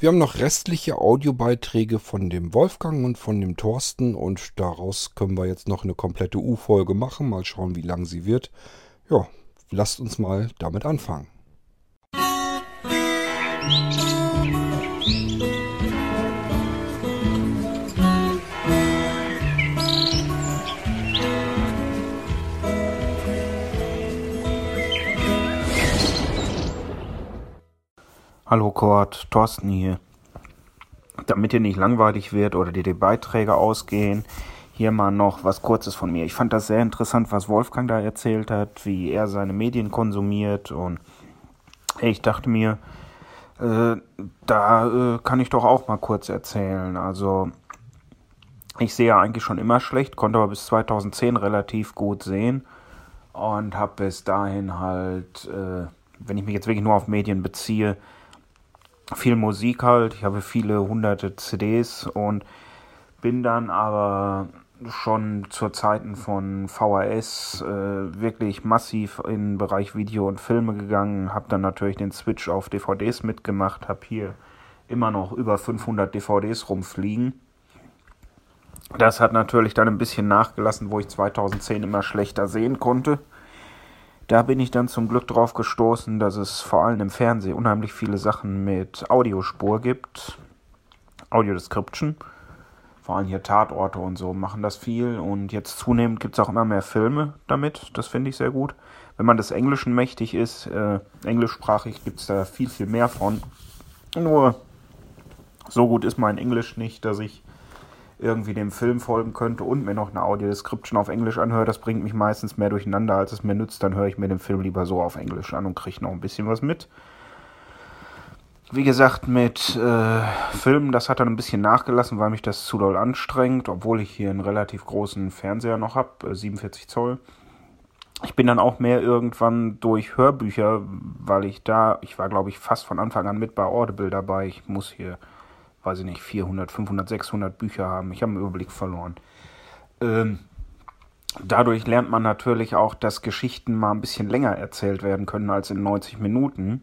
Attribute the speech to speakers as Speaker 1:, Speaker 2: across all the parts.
Speaker 1: Wir haben noch restliche Audiobeiträge von dem Wolfgang und von dem Thorsten und daraus können wir jetzt noch eine komplette U-Folge machen. Mal schauen, wie lang sie wird. Ja, lasst uns mal damit anfangen.
Speaker 2: Hallo Kurt, Thorsten hier. Damit ihr nicht langweilig wird oder dir die Beiträge ausgehen, hier mal noch was Kurzes von mir. Ich fand das sehr interessant, was Wolfgang da erzählt hat, wie er seine Medien konsumiert und ich dachte mir, äh, da äh, kann ich doch auch mal kurz erzählen. Also ich sehe ja eigentlich schon immer schlecht, konnte aber bis 2010 relativ gut sehen und habe bis dahin halt, äh, wenn ich mich jetzt wirklich nur auf Medien beziehe, viel Musik halt. Ich habe viele hunderte CDs und bin dann aber schon zu Zeiten von VHS äh, wirklich massiv in den Bereich Video und Filme gegangen, habe dann natürlich den Switch auf DVDs mitgemacht, habe hier immer noch über 500 DVDs rumfliegen. Das hat natürlich dann ein bisschen nachgelassen, wo ich 2010 immer schlechter sehen konnte. Da bin ich dann zum Glück drauf gestoßen, dass es vor allem im Fernsehen unheimlich viele Sachen mit Audiospur gibt. Audio Description. Vor allem hier Tatorte und so machen das viel. Und jetzt zunehmend gibt es auch immer mehr Filme damit. Das finde ich sehr gut. Wenn man des Englischen mächtig ist, äh, englischsprachig gibt es da viel, viel mehr von. Nur so gut ist mein Englisch nicht, dass ich irgendwie dem Film folgen könnte und mir noch eine Audio-Description auf Englisch anhöre, das bringt mich meistens mehr durcheinander, als es mir nützt. Dann höre ich mir den Film lieber so auf Englisch an und kriege noch ein bisschen was mit. Wie gesagt, mit äh, Filmen, das hat dann ein bisschen nachgelassen, weil mich das zu doll anstrengt, obwohl ich hier einen relativ großen Fernseher noch habe, äh, 47 Zoll. Ich bin dann auch mehr irgendwann durch Hörbücher, weil ich da, ich war glaube ich fast von Anfang an mit bei Audible dabei. Ich muss hier weiß ich nicht, 400, 500, 600 Bücher haben. Ich habe einen Überblick verloren. Ähm, dadurch lernt man natürlich auch, dass Geschichten mal ein bisschen länger erzählt werden können als in 90 Minuten.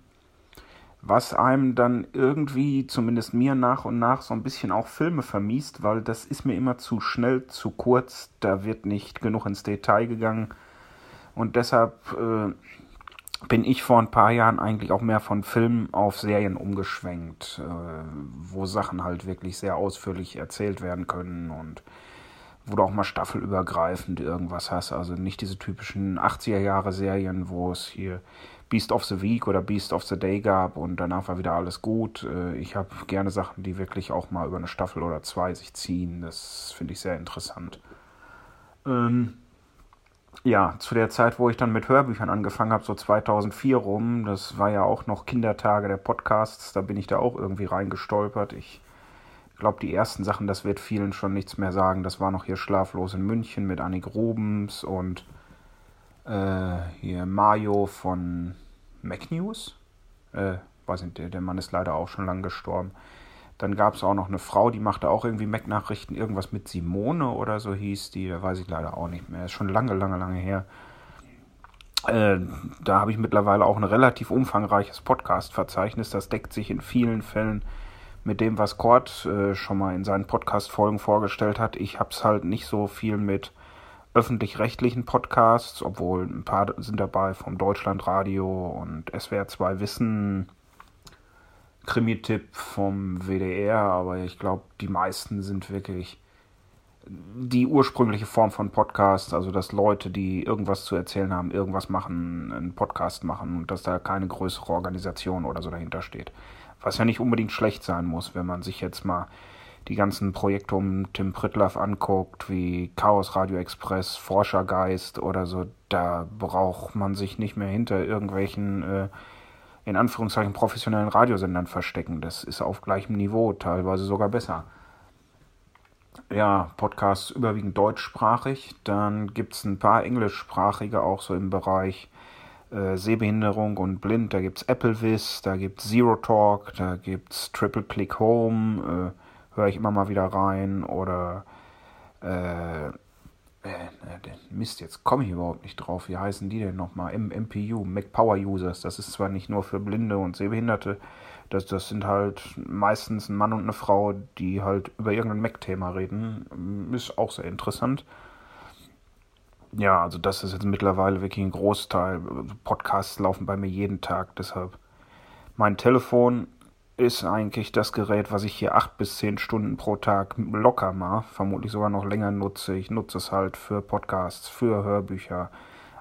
Speaker 2: Was einem dann irgendwie, zumindest mir nach und nach, so ein bisschen auch Filme vermiest, weil das ist mir immer zu schnell, zu kurz, da wird nicht genug ins Detail gegangen. Und deshalb äh, bin ich vor ein paar Jahren eigentlich auch mehr von Filmen auf Serien umgeschwenkt, äh, wo Sachen halt wirklich sehr ausführlich erzählt werden können und wo du auch mal staffelübergreifend irgendwas hast. Also nicht diese typischen 80er Jahre Serien, wo es hier Beast of the Week oder Beast of the Day gab und danach war wieder alles gut. Äh, ich habe gerne Sachen, die wirklich auch mal über eine Staffel oder zwei sich ziehen. Das finde ich sehr interessant. Ähm ja, zu der Zeit, wo ich dann mit Hörbüchern angefangen habe, so 2004 rum, das war ja auch noch Kindertage der Podcasts, da bin ich da auch irgendwie reingestolpert. Ich glaube, die ersten Sachen, das wird vielen schon nichts mehr sagen. Das war noch hier Schlaflos in München mit Annik Rubens und äh, hier Mario von MacNews. Äh, weiß nicht, der, der Mann ist leider auch schon lang gestorben. Dann gab es auch noch eine Frau, die machte auch irgendwie Mac-Nachrichten, irgendwas mit Simone oder so hieß die, da weiß ich leider auch nicht mehr. Ist schon lange, lange, lange her. Äh, da habe ich mittlerweile auch ein relativ umfangreiches Podcast-Verzeichnis. Das deckt sich in vielen Fällen mit dem, was Kurt äh, schon mal in seinen Podcast-Folgen vorgestellt hat. Ich habe es halt nicht so viel mit öffentlich-rechtlichen Podcasts, obwohl ein paar sind dabei vom Deutschlandradio und SWR 2 Wissen Krimi-Tipp vom WDR, aber ich glaube, die meisten sind wirklich die ursprüngliche Form von Podcast, also dass Leute, die irgendwas zu erzählen haben, irgendwas machen, einen Podcast machen und dass da keine größere Organisation oder so dahinter steht. Was ja nicht unbedingt schlecht sein muss, wenn man sich jetzt mal die ganzen Projekte um Tim Pritlaff anguckt, wie Chaos Radio Express, Forschergeist oder so, da braucht man sich nicht mehr hinter irgendwelchen äh, in Anführungszeichen professionellen Radiosendern verstecken. Das ist auf gleichem Niveau, teilweise sogar besser. Ja, Podcasts überwiegend deutschsprachig. Dann gibt es ein paar englischsprachige, auch so im Bereich äh, Sehbehinderung und blind. Da gibt es Applevis, da gibt es Zero Talk, da gibt es Triple Click Home, äh, höre ich immer mal wieder rein. Oder äh, äh, Mist, jetzt komme ich überhaupt nicht drauf. Wie heißen die denn nochmal? MPU, Mac Power Users. Das ist zwar nicht nur für Blinde und Sehbehinderte Das, das sind halt meistens ein Mann und eine Frau, die halt über irgendein Mac-Thema reden. Ist auch sehr interessant. Ja, also das ist jetzt mittlerweile wirklich ein Großteil. Podcasts laufen bei mir jeden Tag, deshalb. Mein Telefon ist eigentlich das Gerät, was ich hier acht bis zehn Stunden pro Tag locker mal, vermutlich sogar noch länger nutze. Ich nutze es halt für Podcasts, für Hörbücher,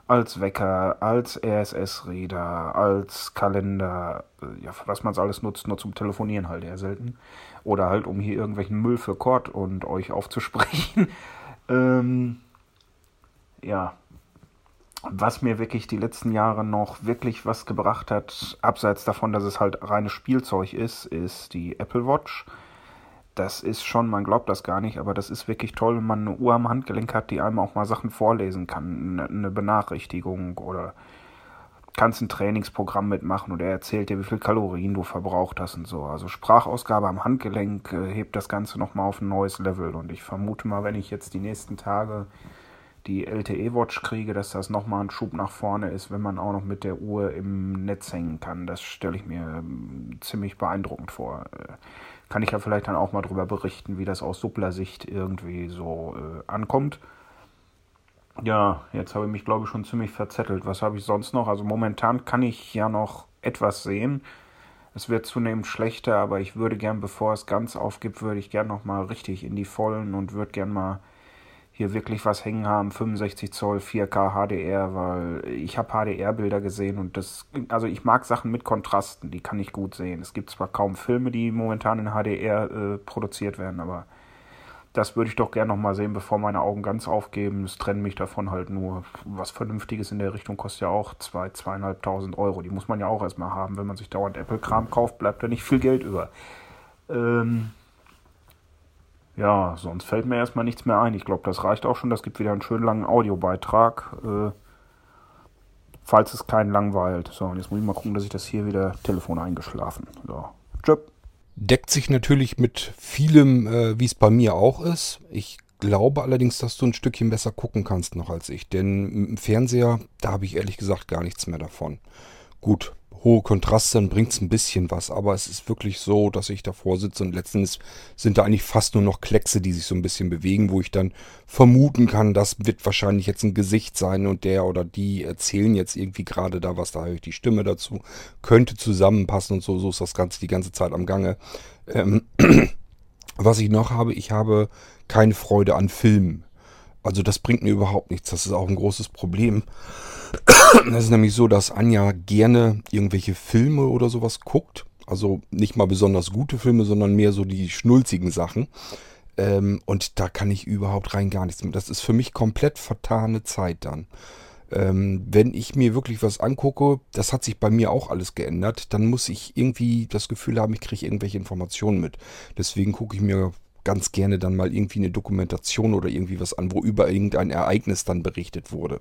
Speaker 2: als Wecker, als RSS-Reader, als Kalender, ja, für was man es alles nutzt, nur zum Telefonieren halt eher selten. Oder halt, um hier irgendwelchen Müll für Cord und euch aufzusprechen. ähm, ja, was mir wirklich die letzten Jahre noch wirklich was gebracht hat, abseits davon, dass es halt reines Spielzeug ist, ist die Apple Watch. Das ist schon, man glaubt das gar nicht, aber das ist wirklich toll, wenn man eine Uhr am Handgelenk hat, die einem auch mal Sachen vorlesen kann. Eine Benachrichtigung oder kannst ein Trainingsprogramm mitmachen oder er erzählt dir, wie viel Kalorien du verbraucht hast und so. Also Sprachausgabe am Handgelenk äh, hebt das Ganze nochmal auf ein neues Level. Und ich vermute mal, wenn ich jetzt die nächsten Tage die LTE-Watch kriege, dass das nochmal ein Schub nach vorne ist, wenn man auch noch mit der Uhr im Netz hängen kann. Das stelle ich mir ähm, ziemlich beeindruckend vor. Äh, kann ich ja vielleicht dann auch mal darüber berichten, wie das aus Suppler-Sicht irgendwie so äh, ankommt. Ja, jetzt habe ich mich, glaube ich, schon ziemlich verzettelt. Was habe ich sonst noch? Also momentan kann ich ja noch etwas sehen. Es wird zunehmend schlechter, aber ich würde gern, bevor es ganz aufgibt, würde ich gern noch mal richtig in die Vollen und würde gern mal hier wirklich was hängen haben, 65 Zoll 4K HDR, weil ich habe HDR-Bilder gesehen und das, also ich mag Sachen mit Kontrasten, die kann ich gut sehen. Es gibt zwar kaum Filme, die momentan in HDR äh, produziert werden, aber das würde ich doch gerne nochmal sehen, bevor meine Augen ganz aufgeben. Es trennt mich davon halt nur. Was Vernünftiges in der Richtung kostet ja auch 2.000, 2.500 Euro. Die muss man ja auch erstmal haben. Wenn man sich dauernd Apple-Kram kauft, bleibt da nicht viel Geld über. Ähm, ja, sonst fällt mir erstmal nichts mehr ein. Ich glaube, das reicht auch schon. Das gibt wieder einen schönen langen Audiobeitrag. Äh, falls es keinen langweilt. So, und jetzt muss ich mal gucken, dass ich das hier wieder Telefon eingeschlafen. So,
Speaker 1: tschüss. Deckt sich natürlich mit vielem, äh, wie es bei mir auch ist. Ich glaube allerdings, dass du ein Stückchen besser gucken kannst noch als ich. Denn im Fernseher, da habe ich ehrlich gesagt gar nichts mehr davon. Gut, hohe Kontraste, dann bringt es ein bisschen was. Aber es ist wirklich so, dass ich davor sitze und letztens sind da eigentlich fast nur noch Kleckse, die sich so ein bisschen bewegen, wo ich dann vermuten kann, das wird wahrscheinlich jetzt ein Gesicht sein und der oder die erzählen jetzt irgendwie gerade da was, da habe ich die Stimme dazu, könnte zusammenpassen und so, so ist das Ganze die ganze Zeit am Gange. Ähm, was ich noch habe, ich habe keine Freude an Filmen. Also das bringt mir überhaupt nichts. Das ist auch ein großes Problem. Das ist nämlich so, dass Anja gerne irgendwelche Filme oder sowas guckt. Also nicht mal besonders gute Filme, sondern mehr so die schnulzigen Sachen. Ähm, und da kann ich überhaupt rein gar nichts mehr. Das ist für mich komplett vertane Zeit dann. Ähm, wenn ich mir wirklich was angucke, das hat sich bei mir auch alles geändert, dann muss ich irgendwie das Gefühl haben, ich kriege irgendwelche Informationen mit. Deswegen gucke ich mir ganz gerne dann mal irgendwie eine Dokumentation oder irgendwie was an, wo über irgendein Ereignis dann berichtet wurde.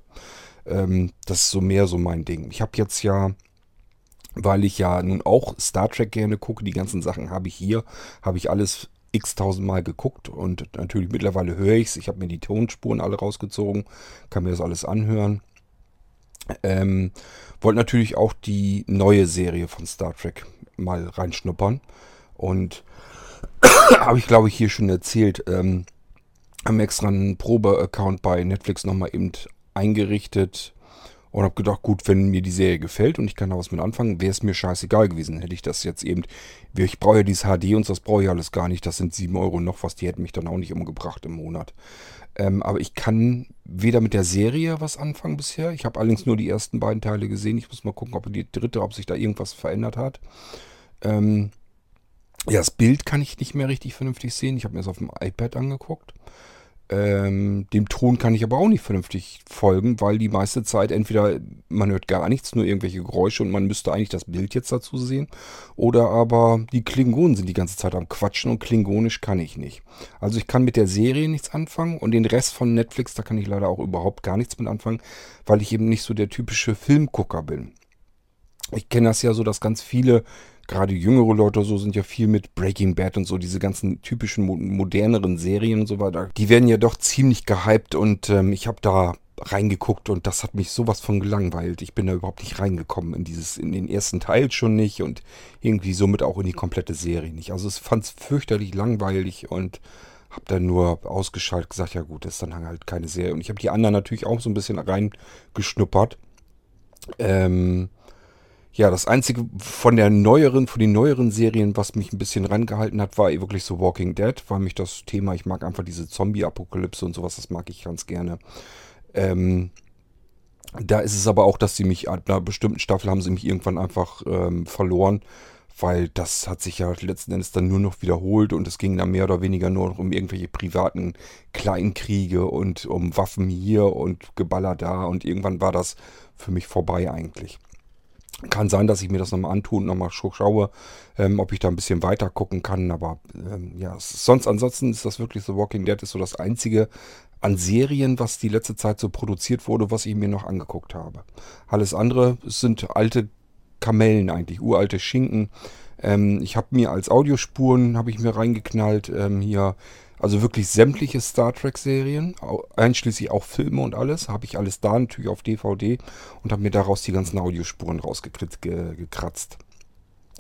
Speaker 1: Ähm, das ist so mehr so mein Ding. Ich habe jetzt ja, weil ich ja nun auch Star Trek gerne gucke, die ganzen Sachen habe ich hier, habe ich alles x-tausend Mal geguckt und natürlich mittlerweile höre ich es. Ich habe mir die Tonspuren alle rausgezogen, kann mir das alles anhören. Ähm, wollte natürlich auch die neue Serie von Star Trek mal reinschnuppern. Und habe ich glaube ich hier schon erzählt, ähm, haben extra einen Probe-Account bei Netflix nochmal eben eingerichtet und habe gedacht, gut, wenn mir die Serie gefällt und ich kann da was mit anfangen, wäre es mir scheißegal gewesen. Hätte ich das jetzt eben, ich brauche ja dieses HD und das brauche ich alles gar nicht, das sind 7 Euro noch was, die hätten mich dann auch nicht umgebracht im Monat. Ähm, aber ich kann weder mit der Serie was anfangen bisher. Ich habe allerdings nur die ersten beiden Teile gesehen. Ich muss mal gucken, ob die dritte, ob sich da irgendwas verändert hat. Ähm, ja, das Bild kann ich nicht mehr richtig vernünftig sehen. Ich habe mir das auf dem iPad angeguckt. Ähm, dem Ton kann ich aber auch nicht vernünftig folgen, weil die meiste Zeit entweder man hört gar nichts, nur irgendwelche Geräusche und man müsste eigentlich das Bild jetzt dazu sehen. Oder aber die Klingonen sind die ganze Zeit am Quatschen und Klingonisch kann ich nicht. Also ich kann mit der Serie nichts anfangen und den Rest von Netflix, da kann ich leider auch überhaupt gar nichts mit anfangen, weil ich eben nicht so der typische Filmgucker bin. Ich kenne das ja so, dass ganz viele gerade jüngere Leute so sind ja viel mit Breaking Bad und so, diese ganzen typischen moderneren Serien und so weiter. Die werden ja doch ziemlich gehypt und ähm, ich habe da reingeguckt und das hat mich sowas von gelangweilt. Ich bin da überhaupt nicht reingekommen in dieses, in den ersten Teil schon nicht und irgendwie somit auch in die komplette Serie nicht. Also es fand es fürchterlich langweilig und habe dann nur ausgeschaltet gesagt, ja gut, das ist dann halt keine Serie. Und ich habe die anderen natürlich auch so ein bisschen reingeschnuppert. Ähm, ja, das einzige von der neueren, von den neueren Serien, was mich ein bisschen rangehalten hat, war wirklich so Walking Dead, weil mich das Thema, ich mag einfach diese Zombie-Apokalypse und sowas, das mag ich ganz gerne. Ähm, da ist es aber auch, dass sie mich ab einer bestimmten Staffel haben sie mich irgendwann einfach ähm, verloren, weil das hat sich ja letzten Endes dann nur noch wiederholt und es ging dann mehr oder weniger nur noch um irgendwelche privaten Kleinkriege und um Waffen hier und Geballer da und irgendwann war das für mich vorbei eigentlich. Kann sein, dass ich mir das nochmal antue und nochmal schaue, ähm, ob ich da ein bisschen weiter gucken kann. Aber ähm, ja, sonst ansonsten ist das wirklich The Walking Dead ist so das einzige an Serien, was die letzte Zeit so produziert wurde, was ich mir noch angeguckt habe. Alles andere sind alte Kamellen eigentlich, uralte Schinken. Ähm, ich habe mir als Audiospuren, habe ich mir reingeknallt, ähm, hier, also wirklich sämtliche Star Trek-Serien, einschließlich auch Filme und alles, habe ich alles da natürlich auf DVD und habe mir daraus die ganzen Audiospuren rausgekratzt.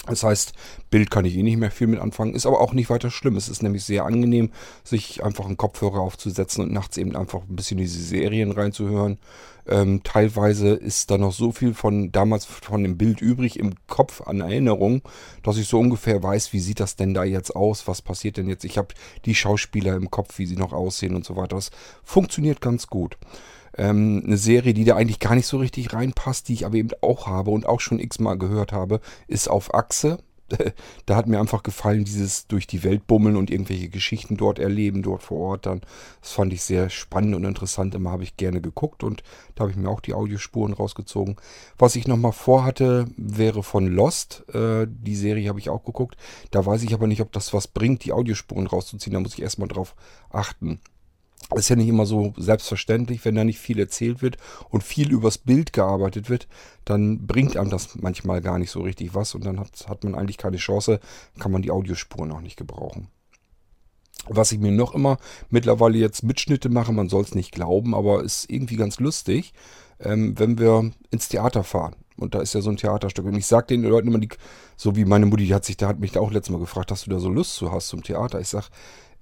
Speaker 1: Das heißt, Bild kann ich eh nicht mehr viel mit anfangen, ist aber auch nicht weiter schlimm. Es ist nämlich sehr angenehm, sich einfach einen Kopfhörer aufzusetzen und nachts eben einfach ein bisschen diese Serien reinzuhören. Ähm, teilweise ist da noch so viel von damals von dem Bild übrig im Kopf an Erinnerung, dass ich so ungefähr weiß, wie sieht das denn da jetzt aus, was passiert denn jetzt. Ich habe die Schauspieler im Kopf, wie sie noch aussehen und so weiter. Das funktioniert ganz gut. Ähm, eine Serie, die da eigentlich gar nicht so richtig reinpasst, die ich aber eben auch habe und auch schon x-mal gehört habe, ist auf Achse. da hat mir einfach gefallen, dieses durch die Welt bummeln und irgendwelche Geschichten dort erleben, dort vor Ort dann. Das fand ich sehr spannend und interessant. Immer habe ich gerne geguckt und da habe ich mir auch die Audiospuren rausgezogen. Was ich nochmal vorhatte, wäre von Lost. Äh, die Serie habe ich auch geguckt. Da weiß ich aber nicht, ob das was bringt, die Audiospuren rauszuziehen. Da muss ich erstmal drauf achten ist ja nicht immer so selbstverständlich, wenn da nicht viel erzählt wird und viel übers Bild gearbeitet wird, dann bringt einem das manchmal gar nicht so richtig was und dann hat, hat man eigentlich keine Chance, kann man die Audiospuren auch nicht gebrauchen. Was ich mir noch immer mittlerweile jetzt Mitschnitte mache, man soll es nicht glauben, aber ist irgendwie ganz lustig, ähm, wenn wir ins Theater fahren. Und da ist ja so ein Theaterstück. Und ich sage den Leuten immer, die, so wie meine Mutti, die hat sich, da hat mich da auch letztes Mal gefragt, dass du da so Lust zu hast zum Theater. Ich sage,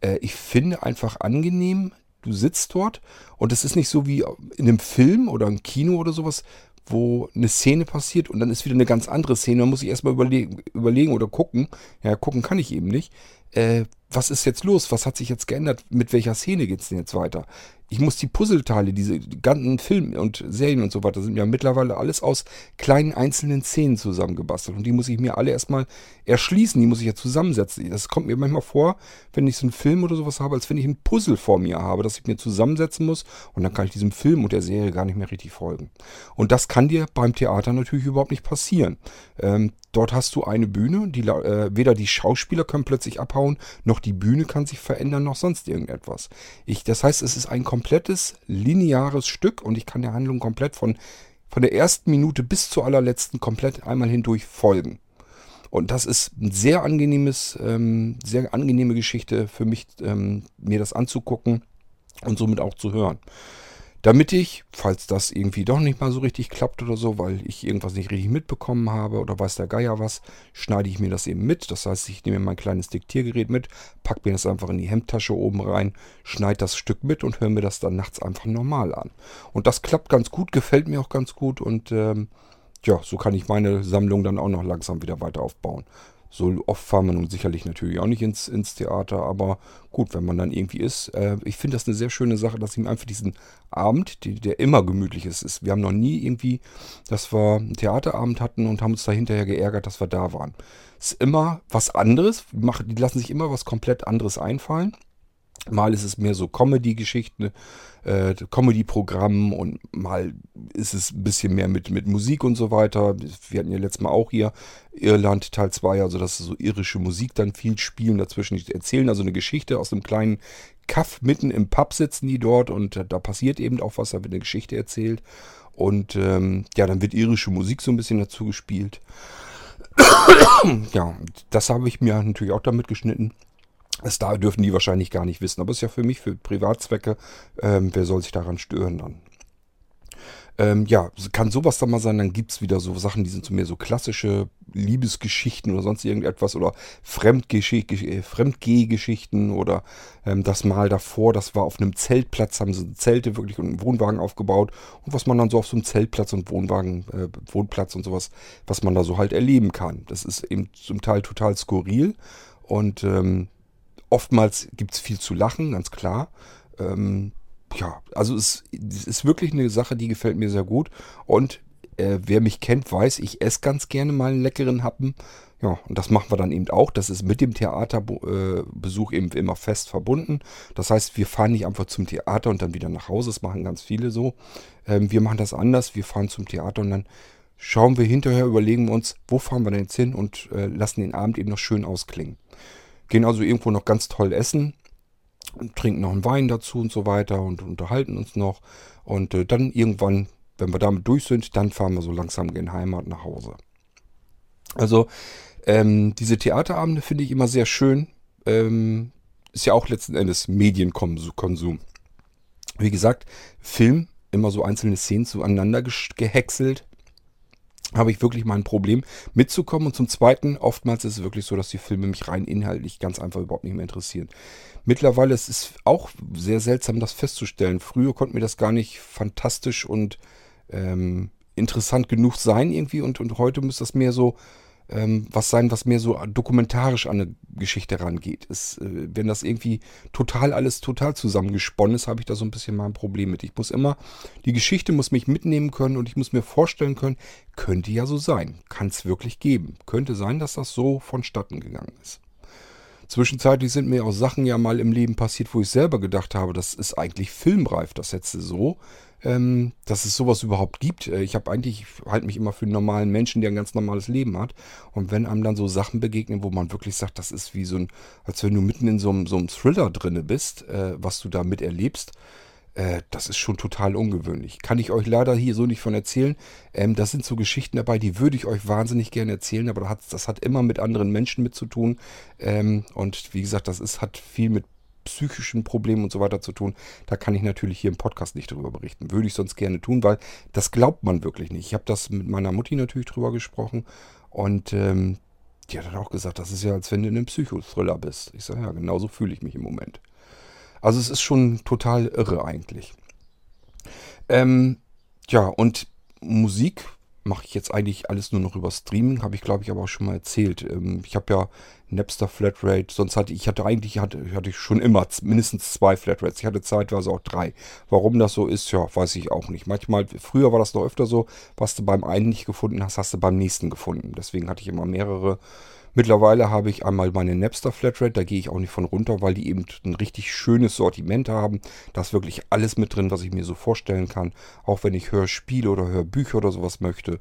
Speaker 1: äh, ich finde einfach angenehm, du sitzt dort und es ist nicht so wie in einem Film oder im Kino oder sowas, wo eine Szene passiert und dann ist wieder eine ganz andere Szene. Da muss ich erstmal überlegen, überlegen oder gucken. Ja, gucken kann ich eben nicht. Äh, was ist jetzt los? Was hat sich jetzt geändert? Mit welcher Szene geht es denn jetzt weiter? Ich muss die Puzzleteile, diese ganzen Filme und Serien und so weiter, sind ja mittlerweile alles aus kleinen einzelnen Szenen zusammengebastelt. Und die muss ich mir alle erstmal erschließen, die muss ich ja zusammensetzen. Das kommt mir manchmal vor, wenn ich so einen Film oder sowas habe, als wenn ich ein Puzzle vor mir habe, das ich mir zusammensetzen muss. Und dann kann ich diesem Film und der Serie gar nicht mehr richtig folgen. Und das kann dir beim Theater natürlich überhaupt nicht passieren. Ähm, dort hast du eine Bühne, die, äh, weder die Schauspieler können plötzlich abhauen, noch die Bühne kann sich verändern, noch sonst irgendetwas. Ich, das heißt, es ist ein komplettes lineares Stück und ich kann der Handlung komplett von, von der ersten Minute bis zur allerletzten komplett einmal hindurch folgen. Und das ist ein sehr angenehmes, ähm, sehr angenehme Geschichte für mich, ähm, mir das anzugucken und somit auch zu hören. Damit ich, falls das irgendwie doch nicht mal so richtig klappt oder so, weil ich irgendwas nicht richtig mitbekommen habe oder weiß der Geier was, schneide ich mir das eben mit. Das heißt, ich nehme mein kleines Diktiergerät mit, packe mir das einfach in die Hemdtasche oben rein, schneide das Stück mit und höre mir das dann nachts einfach normal an. Und das klappt ganz gut, gefällt mir auch ganz gut und ähm, ja, so kann ich meine Sammlung dann auch noch langsam wieder weiter aufbauen. So oft fahren wir nun sicherlich natürlich auch nicht ins, ins Theater, aber gut, wenn man dann irgendwie ist. Äh, ich finde das eine sehr schöne Sache, dass ich einfach diesen Abend, die, der immer gemütlich ist, ist. Wir haben noch nie irgendwie, dass wir einen Theaterabend hatten und haben uns da hinterher geärgert, dass wir da waren. Ist immer was anderes, die lassen sich immer was komplett anderes einfallen. Mal ist es mehr so Comedy-Geschichten, äh, Comedy-Programm und mal ist es ein bisschen mehr mit, mit Musik und so weiter. Wir hatten ja letztes Mal auch hier Irland Teil 2, also dass so irische Musik dann viel spielen dazwischen. Erzählen also eine Geschichte aus einem kleinen Kaff mitten im Pub sitzen die dort und äh, da passiert eben auch was, da wird eine Geschichte erzählt. Und ähm, ja, dann wird irische Musik so ein bisschen dazu gespielt. ja, das habe ich mir natürlich auch damit geschnitten. Das da dürfen die wahrscheinlich gar nicht wissen. Aber es ist ja für mich, für Privatzwecke, ähm, wer soll sich daran stören dann? Ähm, ja, kann sowas dann mal sein. Dann gibt es wieder so Sachen, die sind so mehr so klassische Liebesgeschichten oder sonst irgendetwas oder äh, Fremdgehgeschichten oder ähm, das Mal davor, das war auf einem Zeltplatz, haben sie Zelte wirklich und einen Wohnwagen aufgebaut und was man dann so auf so einem Zeltplatz und Wohnwagen, äh, Wohnplatz und sowas, was man da so halt erleben kann. Das ist eben zum Teil total skurril und ähm, oftmals gibt es viel zu lachen, ganz klar. Ähm, ja, also es, es, ist wirklich eine Sache, die gefällt mir sehr gut. Und äh, wer mich kennt, weiß, ich esse ganz gerne mal einen leckeren Happen. Ja, und das machen wir dann eben auch. Das ist mit dem Theaterbesuch äh, eben immer fest verbunden. Das heißt, wir fahren nicht einfach zum Theater und dann wieder nach Hause. Das machen ganz viele so. Ähm, wir machen das anders. Wir fahren zum Theater und dann schauen wir hinterher, überlegen wir uns, wo fahren wir denn jetzt hin und äh, lassen den Abend eben noch schön ausklingen. Gehen also irgendwo noch ganz toll essen und trinken noch einen Wein dazu und so weiter und unterhalten uns noch. Und äh, dann irgendwann, wenn wir damit durch sind, dann fahren wir so langsam in Heimat nach Hause. Also ähm, diese Theaterabende finde ich immer sehr schön. Ähm, ist ja auch letzten Endes Medienkonsum. Wie gesagt, Film, immer so einzelne Szenen zueinander gehäckselt habe ich wirklich mal ein Problem mitzukommen. Und zum Zweiten, oftmals ist es wirklich so, dass die Filme mich rein inhaltlich ganz einfach überhaupt nicht mehr interessieren. Mittlerweile ist es auch sehr seltsam, das festzustellen. Früher konnte mir das gar nicht fantastisch und ähm, interessant genug sein irgendwie. Und, und heute muss das mehr so ähm, was sein, was mehr so dokumentarisch an eine Geschichte rangeht. Es, äh, wenn das irgendwie total alles total zusammengesponnen ist, habe ich da so ein bisschen mal ein Problem mit. Ich muss immer, die Geschichte muss mich mitnehmen können und ich muss mir vorstellen können, könnte ja so sein. Kann es wirklich geben. Könnte sein, dass das so vonstatten gegangen ist. Zwischenzeitlich sind mir auch Sachen ja mal im Leben passiert, wo ich selber gedacht habe, das ist eigentlich filmreif, das hätte so ähm, dass es sowas überhaupt gibt. Äh, ich habe eigentlich, halte mich immer für einen normalen Menschen, der ein ganz normales Leben hat. Und wenn einem dann so Sachen begegnen, wo man wirklich sagt, das ist wie so ein, als wenn du mitten in so einem, so einem Thriller drinne bist, äh, was du da miterlebst, äh, das ist schon total ungewöhnlich. Kann ich euch leider hier so nicht von erzählen. Ähm, das sind so Geschichten dabei, die würde ich euch wahnsinnig gerne erzählen, aber das hat, das hat immer mit anderen Menschen mit zu tun. Ähm, und wie gesagt, das ist, hat viel mit psychischen Problemen und so weiter zu tun. Da kann ich natürlich hier im Podcast nicht drüber berichten. Würde ich sonst gerne tun, weil das glaubt man wirklich nicht. Ich habe das mit meiner Mutti natürlich drüber gesprochen und ähm, die hat dann auch gesagt, das ist ja, als wenn du in einem Psychothriller bist. Ich sage, ja, genauso fühle ich mich im Moment. Also es ist schon total irre eigentlich. Ähm, ja, und Musik mache ich jetzt eigentlich alles nur noch über Streaming, habe ich glaube ich aber auch schon mal erzählt. Ähm, ich habe ja Napster Flatrate, sonst hatte ich hatte eigentlich hatte, hatte ich schon immer mindestens zwei Flatrates. Ich hatte zeitweise auch drei. Warum das so ist, ja, weiß ich auch nicht. Manchmal, früher war das noch öfter so, was du beim einen nicht gefunden hast, hast du beim nächsten gefunden. Deswegen hatte ich immer mehrere. Mittlerweile habe ich einmal meine Napster Flatrate, da gehe ich auch nicht von runter, weil die eben ein richtig schönes Sortiment haben. Da ist wirklich alles mit drin, was ich mir so vorstellen kann. Auch wenn ich Hörspiele oder Hörbücher oder sowas möchte.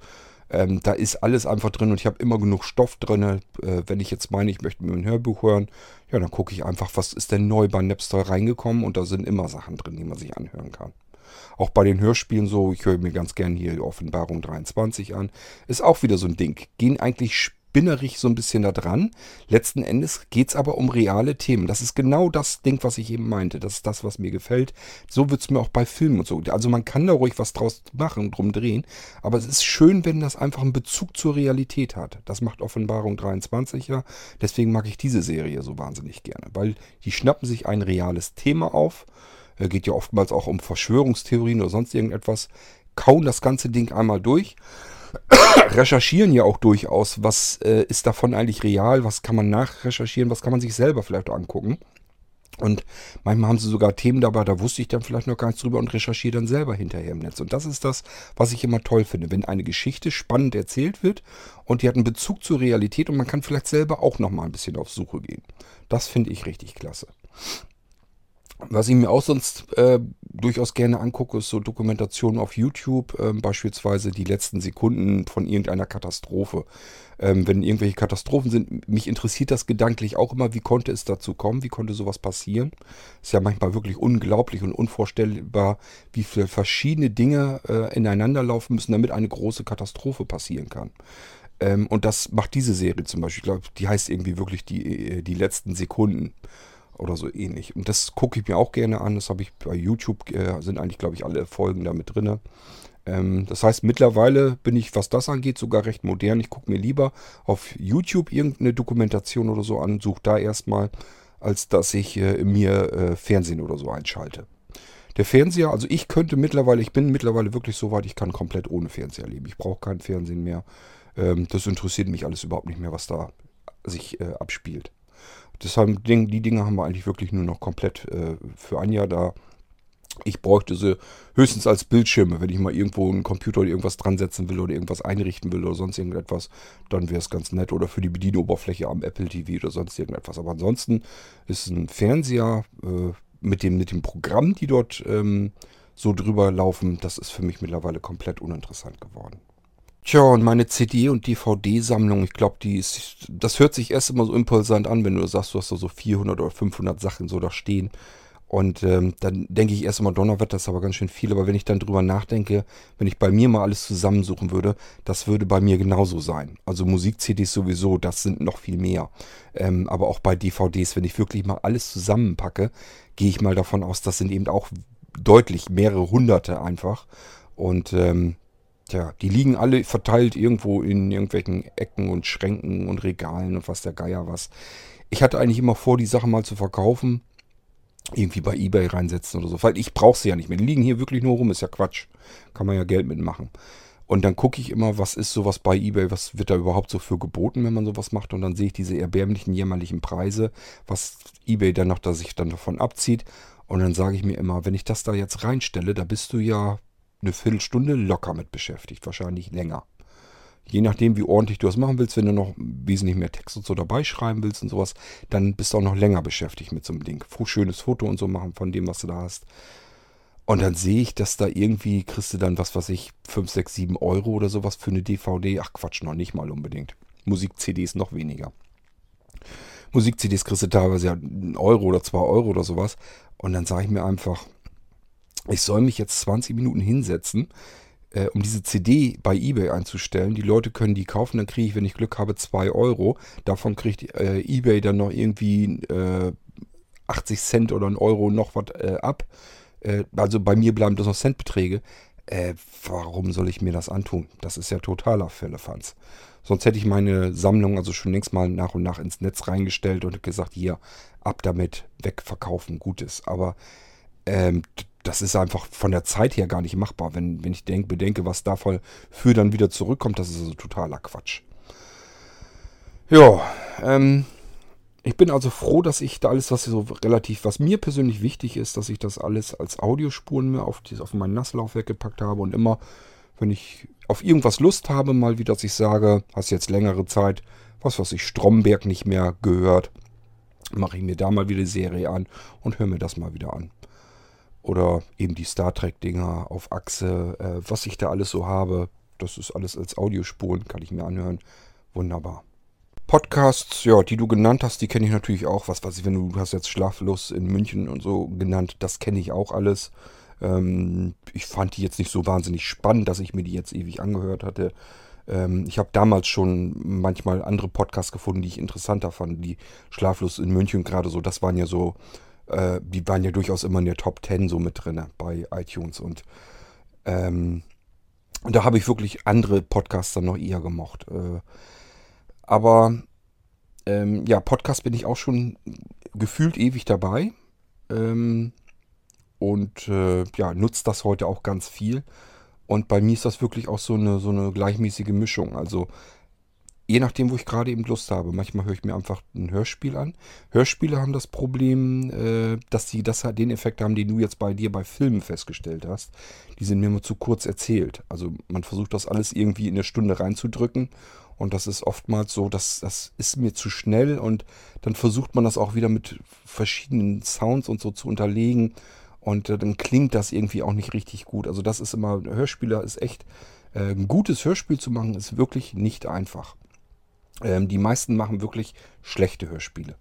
Speaker 1: Ähm, da ist alles einfach drin und ich habe immer genug Stoff drin. Äh, wenn ich jetzt meine, ich möchte mir ein Hörbuch hören, ja, dann gucke ich einfach, was ist denn neu bei Napster reingekommen und da sind immer Sachen drin, die man sich anhören kann. Auch bei den Hörspielen so, ich höre mir ganz gern hier Offenbarung 23 an. Ist auch wieder so ein Ding. Gehen eigentlich spinnerig so ein bisschen da dran. Letzten Endes geht es aber um reale Themen. Das ist genau das Ding, was ich eben meinte. Das ist das, was mir gefällt. So wird es mir auch bei Filmen und so. Also man kann da ruhig was draus machen, drum drehen. Aber es ist schön, wenn das einfach einen Bezug zur Realität hat. Das macht Offenbarung 23 ja. Deswegen mag ich diese Serie so wahnsinnig gerne. Weil die schnappen sich ein reales Thema auf. Äh, geht ja oftmals auch um Verschwörungstheorien oder sonst irgendetwas. Kauen das ganze Ding einmal durch recherchieren ja auch durchaus, was äh, ist davon eigentlich real, was kann man nachrecherchieren, was kann man sich selber vielleicht angucken. Und manchmal haben sie sogar Themen dabei, da wusste ich dann vielleicht noch gar nichts drüber und recherchiere dann selber hinterher im Netz. Und das ist das, was ich immer toll finde, wenn eine Geschichte spannend erzählt wird und die hat einen Bezug zur Realität und man kann vielleicht selber auch noch mal ein bisschen auf Suche gehen. Das finde ich richtig klasse. Was ich mir auch sonst äh, durchaus gerne angucke, ist so Dokumentationen auf YouTube, äh, beispielsweise die letzten Sekunden von irgendeiner Katastrophe. Ähm, wenn irgendwelche Katastrophen sind, mich interessiert das gedanklich auch immer, wie konnte es dazu kommen, wie konnte sowas passieren. Ist ja manchmal wirklich unglaublich und unvorstellbar, wie viele verschiedene Dinge äh, ineinander laufen müssen, damit eine große Katastrophe passieren kann. Ähm, und das macht diese Serie zum Beispiel. Ich glaube, die heißt irgendwie wirklich die, äh, die letzten Sekunden oder so ähnlich. Und das gucke ich mir auch gerne an. Das habe ich bei YouTube, äh, sind eigentlich, glaube ich, alle Folgen da mit drin. Ähm, das heißt, mittlerweile bin ich, was das angeht, sogar recht modern. Ich gucke mir lieber auf YouTube irgendeine Dokumentation oder so an, suche da erstmal, als dass ich äh, mir äh, Fernsehen oder so einschalte. Der Fernseher, also ich könnte mittlerweile, ich bin mittlerweile wirklich so weit, ich kann komplett ohne Fernseher leben. Ich brauche kein Fernsehen mehr. Ähm, das interessiert mich alles überhaupt nicht mehr, was da sich äh, abspielt. Deshalb, die Dinge haben wir eigentlich wirklich nur noch komplett äh, für Anja da. Ich bräuchte sie höchstens als Bildschirme, wenn ich mal irgendwo einen Computer oder irgendwas dran setzen will oder irgendwas einrichten will oder sonst irgendetwas, dann wäre es ganz nett. Oder für die Bedienoberfläche am Apple TV oder sonst irgendetwas. Aber ansonsten ist ein Fernseher äh, mit, dem, mit dem Programm, die dort ähm, so drüber laufen, das ist für mich mittlerweile komplett uninteressant geworden. Tja, und meine CD- und DVD-Sammlung, ich glaube, die ist, das hört sich erst immer so impulsant an, wenn du sagst, du hast da so 400 oder 500 Sachen so da stehen. Und ähm, dann denke ich erst immer, Donnerwetter ist aber ganz schön viel. Aber wenn ich dann drüber nachdenke, wenn ich bei mir mal alles zusammensuchen würde, das würde bei mir genauso sein. Also Musik-CDs sowieso, das sind noch viel mehr. Ähm, aber auch bei DVDs, wenn ich wirklich mal alles zusammenpacke, gehe ich mal davon aus, das sind eben auch deutlich mehrere hunderte einfach. Und ähm, Tja, die liegen alle verteilt irgendwo in irgendwelchen Ecken und Schränken und Regalen und was der Geier was. Ich hatte eigentlich immer vor, die Sachen mal zu verkaufen. Irgendwie bei Ebay reinsetzen oder so. Weil ich brauche sie ja nicht mehr. Die liegen hier wirklich nur rum, ist ja Quatsch. Kann man ja Geld mitmachen. Und dann gucke ich immer, was ist sowas bei eBay, was wird da überhaupt so für geboten, wenn man sowas macht. Und dann sehe ich diese erbärmlichen, jämmerlichen Preise, was eBay dann noch, dass sich dann davon abzieht. Und dann sage ich mir immer, wenn ich das da jetzt reinstelle, da bist du ja eine Viertelstunde locker mit beschäftigt, wahrscheinlich länger. Je nachdem, wie ordentlich du das machen willst, wenn du noch wesentlich mehr Text und so dabei schreiben willst und sowas, dann bist du auch noch länger beschäftigt mit so einem Ding. Schönes Foto und so machen von dem, was du da hast. Und dann sehe ich, dass da irgendwie kriegst du dann, was weiß ich, 5, 6, 7 Euro oder sowas für eine DVD. Ach Quatsch, noch nicht mal unbedingt. Musik-CDs noch weniger. Musik-CDs kriegst du teilweise ja einen Euro oder 2 Euro oder sowas. Und dann sage ich mir einfach, ich soll mich jetzt 20 Minuten hinsetzen, äh, um diese CD bei eBay einzustellen. Die Leute können die kaufen, dann kriege ich, wenn ich Glück habe, 2 Euro. Davon kriegt äh, eBay dann noch irgendwie äh, 80 Cent oder ein Euro noch was äh, ab. Äh, also bei mir bleiben das noch Centbeträge. Äh, warum soll ich mir das antun? Das ist ja totaler Fällefanz. Sonst hätte ich meine Sammlung also schon längst mal nach und nach ins Netz reingestellt und gesagt, hier, ab damit, wegverkaufen, gutes. Aber ähm, das ist einfach von der Zeit her gar nicht machbar. Wenn, wenn ich denk, bedenke, was davon für dann wieder zurückkommt, das ist also totaler Quatsch. Ja, ähm, ich bin also froh, dass ich da alles, was so relativ, was mir persönlich wichtig ist, dass ich das alles als Audiospuren mir auf, auf mein Nasslaufwerk gepackt habe und immer, wenn ich auf irgendwas Lust habe, mal wieder, dass ich sage, hast jetzt längere Zeit, was weiß ich, Stromberg nicht mehr gehört, mache ich mir da mal wieder die Serie an und höre mir das mal wieder an. Oder eben die Star Trek-Dinger auf Achse, äh, was ich da alles so habe. Das ist alles als Audiospuren, kann ich mir anhören. Wunderbar. Podcasts, ja, die du genannt hast, die kenne ich natürlich auch. Was weiß ich, wenn du, du hast jetzt Schlaflos in München und so genannt, das kenne ich auch alles. Ähm, ich fand die jetzt nicht so wahnsinnig spannend, dass ich mir die jetzt ewig angehört hatte. Ähm, ich habe damals schon manchmal andere Podcasts gefunden, die ich interessanter fand. Die Schlaflos in München gerade so, das waren ja so äh, die waren ja durchaus immer in der Top 10 so mit drin bei iTunes. Und, ähm, und da habe ich wirklich andere Podcasts dann noch eher gemocht. Äh, aber ähm, ja, Podcast bin ich auch schon gefühlt ewig dabei. Ähm, und äh, ja, nutzt das heute auch ganz viel. Und bei mir ist das wirklich auch so eine, so eine gleichmäßige Mischung. Also je nachdem, wo ich gerade eben Lust habe. Manchmal höre ich mir einfach ein Hörspiel an. Hörspiele haben das Problem, äh, dass sie das, den Effekt haben, den du jetzt bei dir bei Filmen festgestellt hast. Die sind mir immer zu kurz erzählt. Also man versucht das alles irgendwie in eine Stunde reinzudrücken. Und das ist oftmals so, dass das ist mir zu schnell und dann versucht man das auch wieder mit verschiedenen Sounds und so zu unterlegen. Und äh, dann klingt das irgendwie auch nicht richtig gut. Also das ist immer, Hörspieler ist echt, äh, ein gutes Hörspiel zu machen, ist wirklich nicht einfach. Ähm, die meisten machen wirklich schlechte Hörspiele.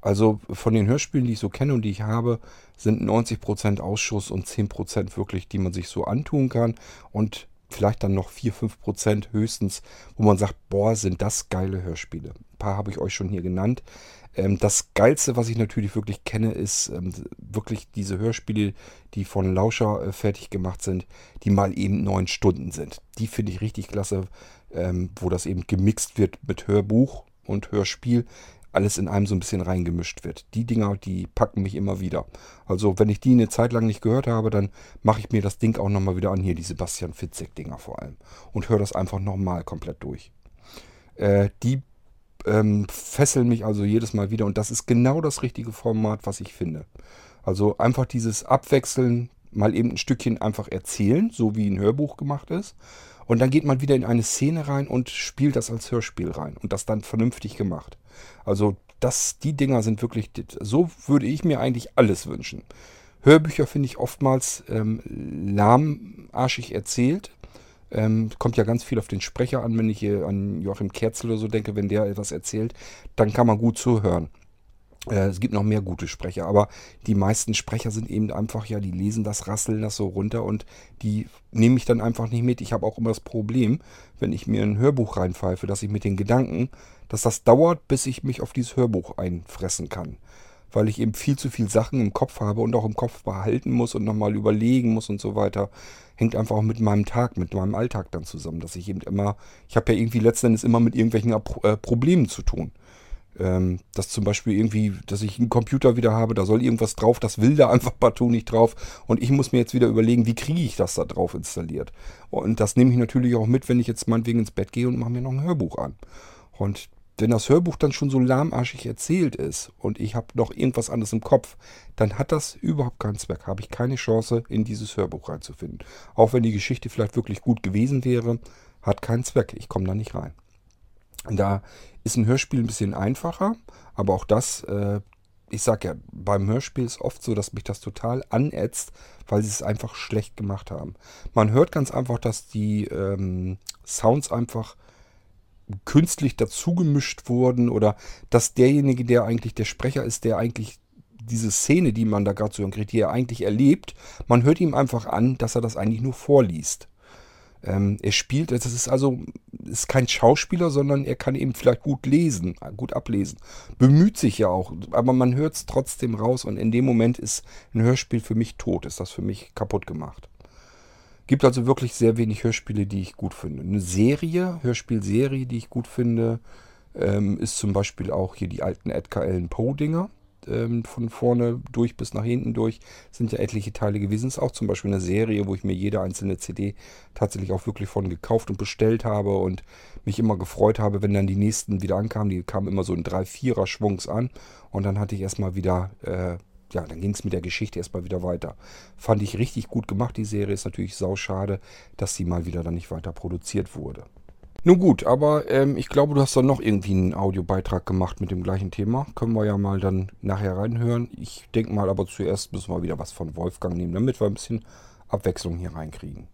Speaker 1: Also von den Hörspielen, die ich so kenne und die ich habe, sind 90% Ausschuss und 10% wirklich, die man sich so antun kann. Und vielleicht dann noch 4, 5% höchstens, wo man sagt, boah, sind das geile Hörspiele. Ein paar habe ich euch schon hier genannt. Ähm, das Geilste, was ich natürlich wirklich kenne, ist ähm, wirklich diese Hörspiele, die von Lauscher äh, fertig gemacht sind, die mal eben neun Stunden sind. Die finde ich richtig klasse, ähm, wo das eben gemixt wird mit Hörbuch und Hörspiel alles in einem so ein bisschen reingemischt wird. Die Dinger, die packen mich immer wieder. Also wenn ich die eine Zeit lang nicht gehört habe, dann mache ich mir das Ding auch nochmal wieder an. Hier die Sebastian Fitzek-Dinger vor allem. Und höre das einfach nochmal komplett durch. Äh, die ähm, fesseln mich also jedes Mal wieder. Und das ist genau das richtige Format, was ich finde. Also einfach dieses Abwechseln, mal eben ein Stückchen einfach erzählen, so wie ein Hörbuch gemacht ist. Und dann geht man wieder in eine Szene rein und spielt das als Hörspiel rein. Und das dann vernünftig gemacht. Also das, die Dinger sind wirklich, so würde ich mir eigentlich alles wünschen. Hörbücher finde ich oftmals ähm, lahmarschig erzählt. Ähm, kommt ja ganz viel auf den Sprecher an, wenn ich hier an Joachim Kerzel oder so denke, wenn der etwas erzählt, dann kann man gut zuhören. Äh, es gibt noch mehr gute Sprecher, aber die meisten Sprecher sind eben einfach, ja, die lesen das, rasseln das so runter und die nehme ich dann einfach nicht mit. Ich habe auch immer das Problem, wenn ich mir ein Hörbuch reinpfeife, dass ich mit den Gedanken, dass das dauert, bis ich mich auf dieses Hörbuch einfressen kann. Weil ich eben viel zu viel Sachen im Kopf habe und auch im Kopf behalten muss und nochmal überlegen muss und so weiter. Hängt einfach auch mit meinem Tag, mit meinem Alltag dann zusammen, dass ich eben immer, ich habe ja irgendwie letzten Endes immer mit irgendwelchen äh, Problemen zu tun. Ähm, dass zum Beispiel irgendwie, dass ich einen Computer wieder habe, da soll irgendwas drauf, das will da einfach partout nicht drauf. Und ich muss mir jetzt wieder überlegen, wie kriege ich das da drauf installiert. Und das nehme ich natürlich auch mit, wenn ich jetzt meinetwegen ins Bett gehe und mache mir noch ein Hörbuch an. Und wenn das Hörbuch dann schon so lahmarschig erzählt ist und ich habe noch irgendwas anderes im Kopf, dann hat das überhaupt keinen Zweck. Habe ich keine Chance, in dieses Hörbuch reinzufinden. Auch wenn die Geschichte vielleicht wirklich gut gewesen wäre, hat keinen Zweck. Ich komme da nicht rein. Da ist ein Hörspiel ein bisschen einfacher, aber auch das, äh, ich sag ja, beim Hörspiel ist oft so, dass mich das total anätzt, weil sie es einfach schlecht gemacht haben. Man hört ganz einfach, dass die ähm, Sounds einfach künstlich dazugemischt wurden oder dass derjenige, der eigentlich der Sprecher ist, der eigentlich diese Szene, die man da gerade so kriegt, die er eigentlich erlebt, man hört ihm einfach an, dass er das eigentlich nur vorliest. Ähm, er spielt, das ist also ist kein Schauspieler, sondern er kann eben vielleicht gut lesen, gut ablesen. Bemüht sich ja auch, aber man hört es trotzdem raus und in dem Moment ist ein Hörspiel für mich tot, ist das für mich kaputt gemacht. Gibt also wirklich sehr wenig Hörspiele, die ich gut finde. Eine Serie, Hörspielserie, die ich gut finde, ähm, ist zum Beispiel auch hier die alten Edgar Allan Poe-Dinger ähm, von vorne durch bis nach hinten durch sind ja etliche Teile gewesen. Es ist auch zum Beispiel eine Serie, wo ich mir jede einzelne CD tatsächlich auch wirklich von gekauft und bestellt habe und mich immer gefreut habe, wenn dann die nächsten wieder ankamen. Die kamen immer so in drei, vierer Schwungs an und dann hatte ich erstmal wieder, äh, ja, dann ging es mit der Geschichte erstmal wieder weiter. Fand ich richtig gut gemacht, die Serie. Ist natürlich sauschade, dass sie mal wieder dann nicht weiter produziert wurde. Nun gut, aber ähm, ich glaube, du hast dann noch irgendwie einen Audiobeitrag gemacht mit dem gleichen Thema. Können wir ja mal dann nachher reinhören. Ich denke mal, aber zuerst müssen wir wieder was von Wolfgang nehmen, damit wir ein bisschen Abwechslung hier reinkriegen.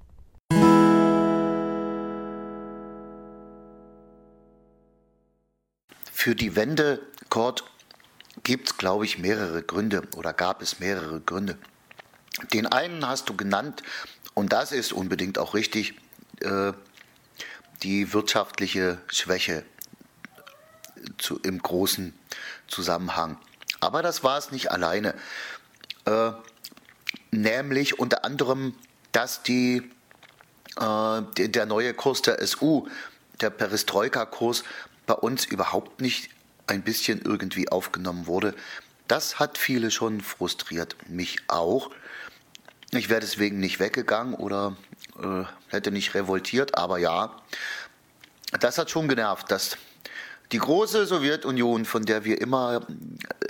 Speaker 3: Für die Wende, Kurt, gibt es, glaube ich, mehrere Gründe oder gab es mehrere Gründe. Den einen hast du genannt und das ist unbedingt auch richtig. Äh, die wirtschaftliche Schwäche zu, im großen Zusammenhang. Aber das war es nicht alleine. Äh, nämlich unter anderem, dass die, äh, der neue Kurs der SU, der Perestroika-Kurs, bei uns überhaupt nicht ein bisschen irgendwie aufgenommen wurde. Das hat viele schon frustriert, mich auch. Ich wäre deswegen nicht weggegangen oder äh, hätte nicht revoltiert, aber ja, das hat schon genervt, dass die große Sowjetunion, von der wir immer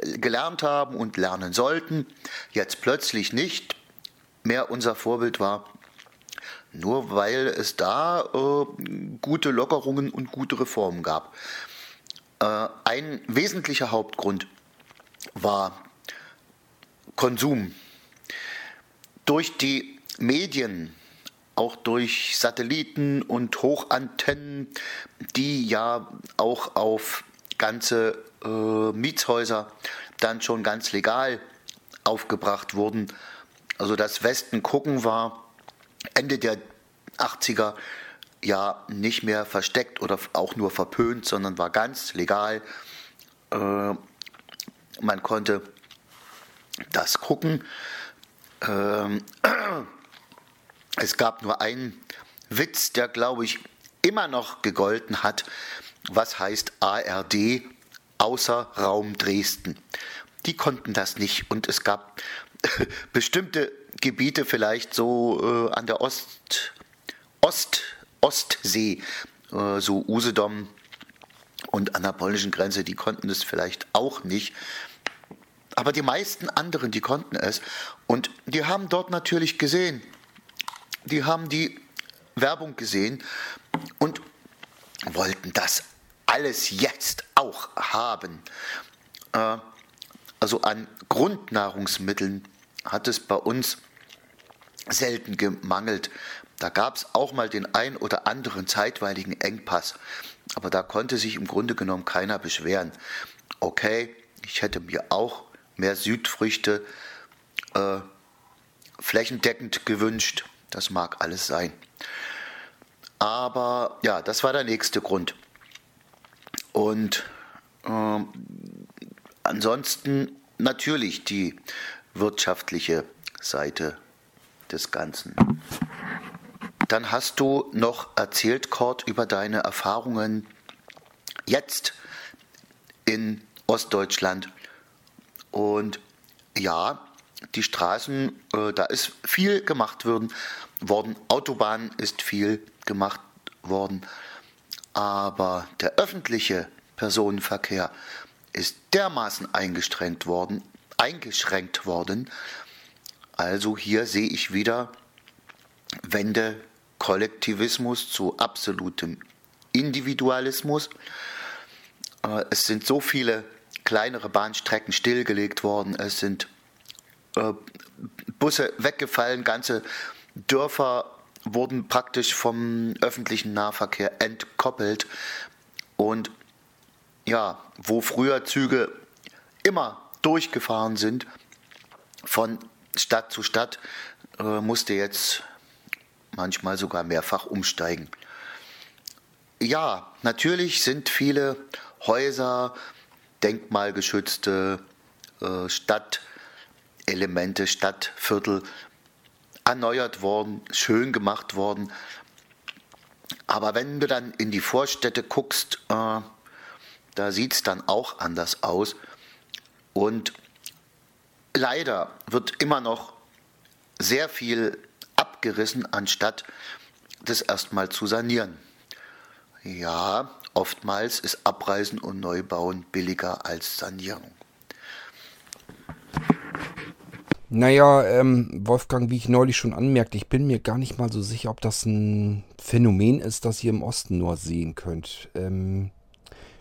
Speaker 3: äh, gelernt haben und lernen sollten, jetzt plötzlich nicht mehr unser Vorbild war, nur weil es da äh, gute Lockerungen und gute Reformen gab. Äh, ein wesentlicher Hauptgrund war Konsum. Durch die Medien auch durch Satelliten und Hochantennen, die ja auch auf ganze äh, Mietshäuser dann schon ganz legal aufgebracht wurden. Also das Westen gucken war Ende der 80er ja nicht mehr versteckt oder auch nur verpönt, sondern war ganz legal. Äh, man konnte das gucken. Ähm, es gab nur einen Witz, der, glaube ich, immer noch gegolten hat. Was heißt ARD außer Raum Dresden? Die konnten das nicht. Und es gab bestimmte Gebiete, vielleicht so äh, an der Ost, Ost, Ostsee, äh, so Usedom und an der polnischen Grenze, die konnten es vielleicht auch nicht. Aber die meisten anderen, die konnten es. Und die haben dort natürlich gesehen, die haben die Werbung gesehen und wollten das alles jetzt auch haben. Äh, also an Grundnahrungsmitteln hat es bei uns selten gemangelt. Da gab es auch mal den ein oder anderen zeitweiligen Engpass, aber da konnte sich im Grunde genommen keiner beschweren. Okay, ich hätte mir auch mehr Südfrüchte äh, flächendeckend gewünscht. Das mag alles sein. Aber ja, das war der nächste Grund. Und äh, ansonsten natürlich die wirtschaftliche Seite des Ganzen. Dann hast du noch erzählt, Kurt, über deine Erfahrungen jetzt in Ostdeutschland. Und ja, die Straßen, äh, da ist viel gemacht worden, worden. Autobahn ist viel gemacht worden. Aber der öffentliche Personenverkehr ist dermaßen eingeschränkt worden, eingeschränkt worden. Also hier sehe ich wieder Wende Kollektivismus zu absolutem Individualismus. Es sind so viele kleinere Bahnstrecken stillgelegt worden, es sind äh, Busse weggefallen, ganze Dörfer wurden praktisch vom öffentlichen Nahverkehr entkoppelt. Und ja, wo früher Züge immer durchgefahren sind, von Stadt zu Stadt, äh, musste jetzt manchmal sogar mehrfach umsteigen. Ja, natürlich sind viele Häuser, denkmalgeschützte äh, Stadtelemente, Stadtviertel erneuert worden, schön gemacht worden. Aber wenn du dann in die Vorstädte guckst, äh, da sieht es dann auch anders aus. Und leider wird immer noch sehr viel abgerissen, anstatt das erstmal zu sanieren. Ja, oftmals ist Abreißen und Neubauen billiger als Sanierung.
Speaker 1: Naja, ähm, Wolfgang, wie ich neulich schon anmerkte, ich bin mir gar nicht mal so sicher, ob das ein Phänomen ist, das ihr im Osten nur sehen könnt. Ähm,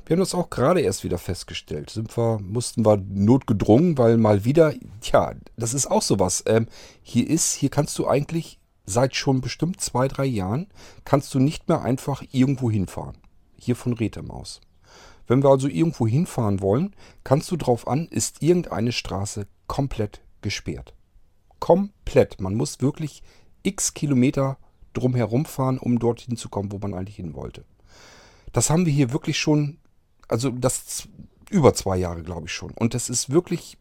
Speaker 1: wir haben das auch gerade erst wieder festgestellt. Sind wir, mussten wir notgedrungen, weil mal wieder, tja, das ist auch sowas. Ähm, hier ist, hier kannst du eigentlich seit schon bestimmt zwei, drei Jahren, kannst du nicht mehr einfach irgendwo hinfahren. Hier von Rethem aus. Wenn wir also irgendwo hinfahren wollen, kannst du drauf an, ist irgendeine Straße komplett gesperrt. Komplett. Man muss wirklich x Kilometer drumherum fahren, um dorthin zu kommen, wo man eigentlich hin wollte. Das haben wir hier wirklich schon also das über zwei Jahre, glaube ich schon. Und das ist wirklich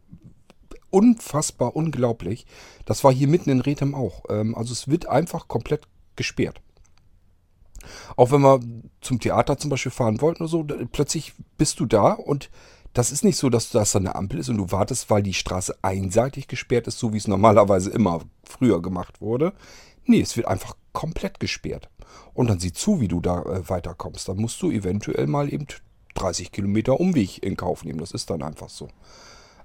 Speaker 1: unfassbar unglaublich. Das war hier mitten in Rethem auch. Ähm, also es wird einfach komplett gesperrt. Auch wenn wir zum Theater zum Beispiel fahren wollten oder so, plötzlich bist du da und das ist nicht so, dass das eine Ampel ist und du wartest, weil die Straße einseitig gesperrt ist, so wie es normalerweise immer früher gemacht wurde. Nee, es wird einfach komplett gesperrt. Und dann sieh zu, wie du da äh, weiterkommst. Dann musst du eventuell mal eben 30 Kilometer Umweg in Kauf nehmen. Das ist dann einfach so.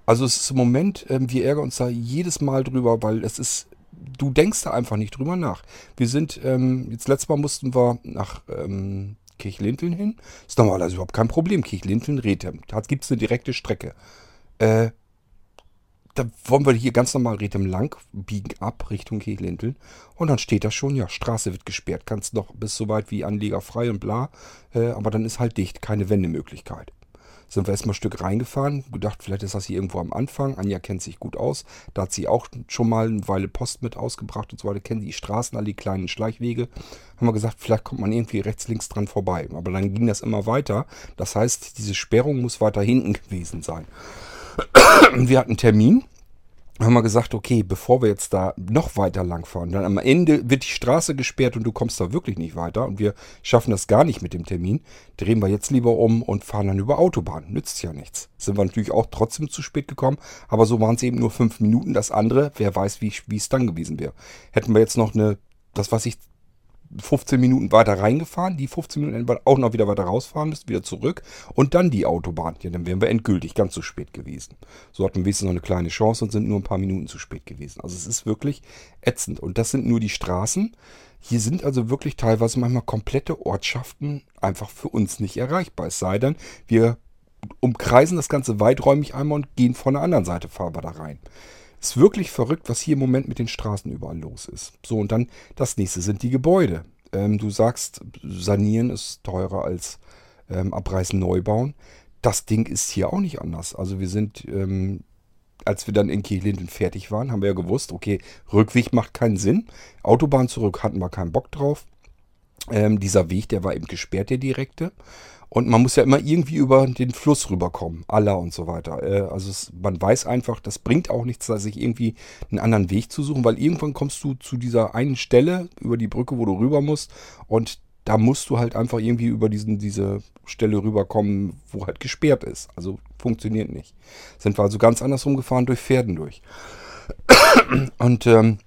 Speaker 1: Also es ist im Moment, ähm, wir ärgern uns da jedes Mal drüber, weil es ist, du denkst da einfach nicht drüber nach. Wir sind, ähm, jetzt letztes Mal mussten wir nach ähm, Kirchlinteln hin. Ist normalerweise überhaupt kein Problem. Kirchlinteln, Rethem. Da gibt es eine direkte Strecke. Äh, da wollen wir hier ganz normal Rethem lang biegen ab Richtung Kirchlinteln. Und dann steht da schon, ja, Straße wird gesperrt. Kannst noch bis so weit wie Anleger frei und bla. Äh, aber dann ist halt dicht, keine Wendemöglichkeit. Sind wir erstmal ein Stück reingefahren, gedacht, vielleicht ist das hier irgendwo am Anfang. Anja kennt sich gut aus. Da hat sie auch schon mal eine Weile Post mit ausgebracht und so weiter. Kennen die Straßen, alle die kleinen Schleichwege. Haben wir gesagt, vielleicht kommt man irgendwie rechts, links dran vorbei. Aber dann ging das immer weiter. Das heißt, diese Sperrung muss weiter hinten gewesen sein. wir hatten einen Termin haben wir gesagt, okay, bevor wir jetzt da noch weiter langfahren, dann am Ende wird die Straße gesperrt und du kommst da wirklich nicht weiter und wir schaffen das gar nicht mit dem Termin, drehen wir jetzt lieber um und fahren dann über Autobahn. Nützt ja nichts. Sind wir natürlich auch trotzdem zu spät gekommen, aber so waren es eben nur fünf Minuten. Das andere, wer weiß, wie es dann gewesen wäre. Hätten wir jetzt noch eine, das was ich 15 Minuten weiter reingefahren, die 15 Minuten auch noch wieder weiter rausfahren müssen, wieder zurück und dann die Autobahn. Ja, dann wären wir endgültig ganz zu spät gewesen. So hatten wir wenigstens noch eine kleine Chance und sind nur ein paar Minuten zu spät gewesen. Also es ist wirklich ätzend. Und das sind nur die Straßen. Hier sind also wirklich teilweise manchmal komplette Ortschaften einfach für uns nicht erreichbar. Es sei denn, wir umkreisen das Ganze weiträumig einmal und gehen von der anderen Seite fahren wir da rein. Ist wirklich verrückt, was hier im Moment mit den Straßen überall los ist. So, und dann das nächste sind die Gebäude. Ähm, du sagst, sanieren ist teurer als ähm, abreißen, neu bauen. Das Ding ist hier auch nicht anders. Also wir sind, ähm, als wir dann in Kirchlinden fertig waren, haben wir ja gewusst, okay, Rückweg macht keinen Sinn. Autobahn zurück hatten wir keinen Bock drauf. Ähm, dieser Weg, der war eben gesperrt, der direkte. Und man muss ja immer irgendwie über den Fluss rüberkommen, Allah und so weiter. Äh, also es, man weiß einfach, das bringt auch nichts, sich irgendwie einen anderen Weg zu suchen, weil irgendwann kommst du zu dieser einen Stelle über die Brücke, wo du rüber musst und da musst du halt einfach irgendwie über diesen, diese Stelle rüberkommen, wo halt gesperrt ist. Also funktioniert nicht. Sind wir also ganz andersrum gefahren durch Pferden durch. Und ähm,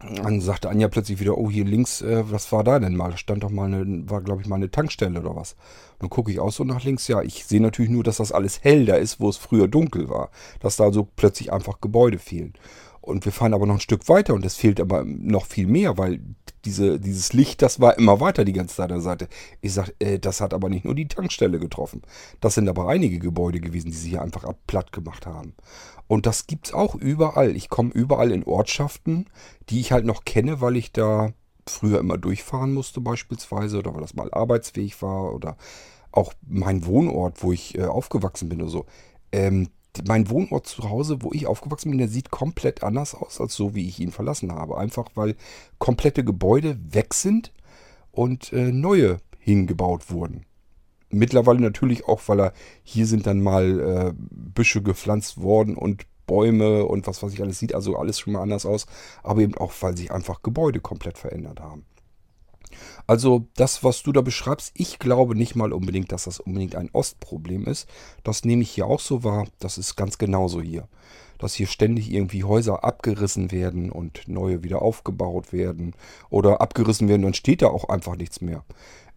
Speaker 1: dann sagte Anja plötzlich wieder, oh, hier links, äh, was war da denn mal? Da stand doch mal eine, war glaube ich mal eine Tankstelle oder was. Dann gucke ich auch so nach links. Ja, ich sehe natürlich nur, dass das alles hell da ist, wo es früher dunkel war. Dass da so plötzlich einfach Gebäude fehlen. Und wir fahren aber noch ein Stück weiter und es fehlt aber noch viel mehr, weil diese, dieses Licht, das war immer weiter die ganze Zeit an der Seite. Ich sage, äh, das hat aber nicht nur die Tankstelle getroffen. Das sind aber einige Gebäude gewesen, die sie hier einfach platt gemacht haben. Und das gibt es auch überall. Ich komme überall in Ortschaften, die ich halt noch kenne, weil ich da früher immer durchfahren musste beispielsweise oder weil das mal arbeitsfähig war oder auch mein Wohnort, wo ich äh, aufgewachsen bin oder so. Ähm, mein Wohnort zu Hause, wo ich aufgewachsen bin, der sieht komplett anders aus, als so, wie ich ihn verlassen habe. Einfach weil komplette Gebäude weg sind und äh, neue hingebaut wurden. Mittlerweile natürlich auch, weil er hier sind dann mal äh, Büsche gepflanzt worden und Bäume und was weiß ich alles sieht also alles schon mal anders aus, aber eben auch, weil sich einfach Gebäude komplett verändert haben. Also das, was du da beschreibst, ich glaube nicht mal unbedingt, dass das unbedingt ein Ostproblem ist. Das nehme ich hier auch so wahr. Das ist ganz genauso hier. Dass hier ständig irgendwie Häuser abgerissen werden und neue wieder aufgebaut werden. Oder abgerissen werden, dann steht da auch einfach nichts mehr.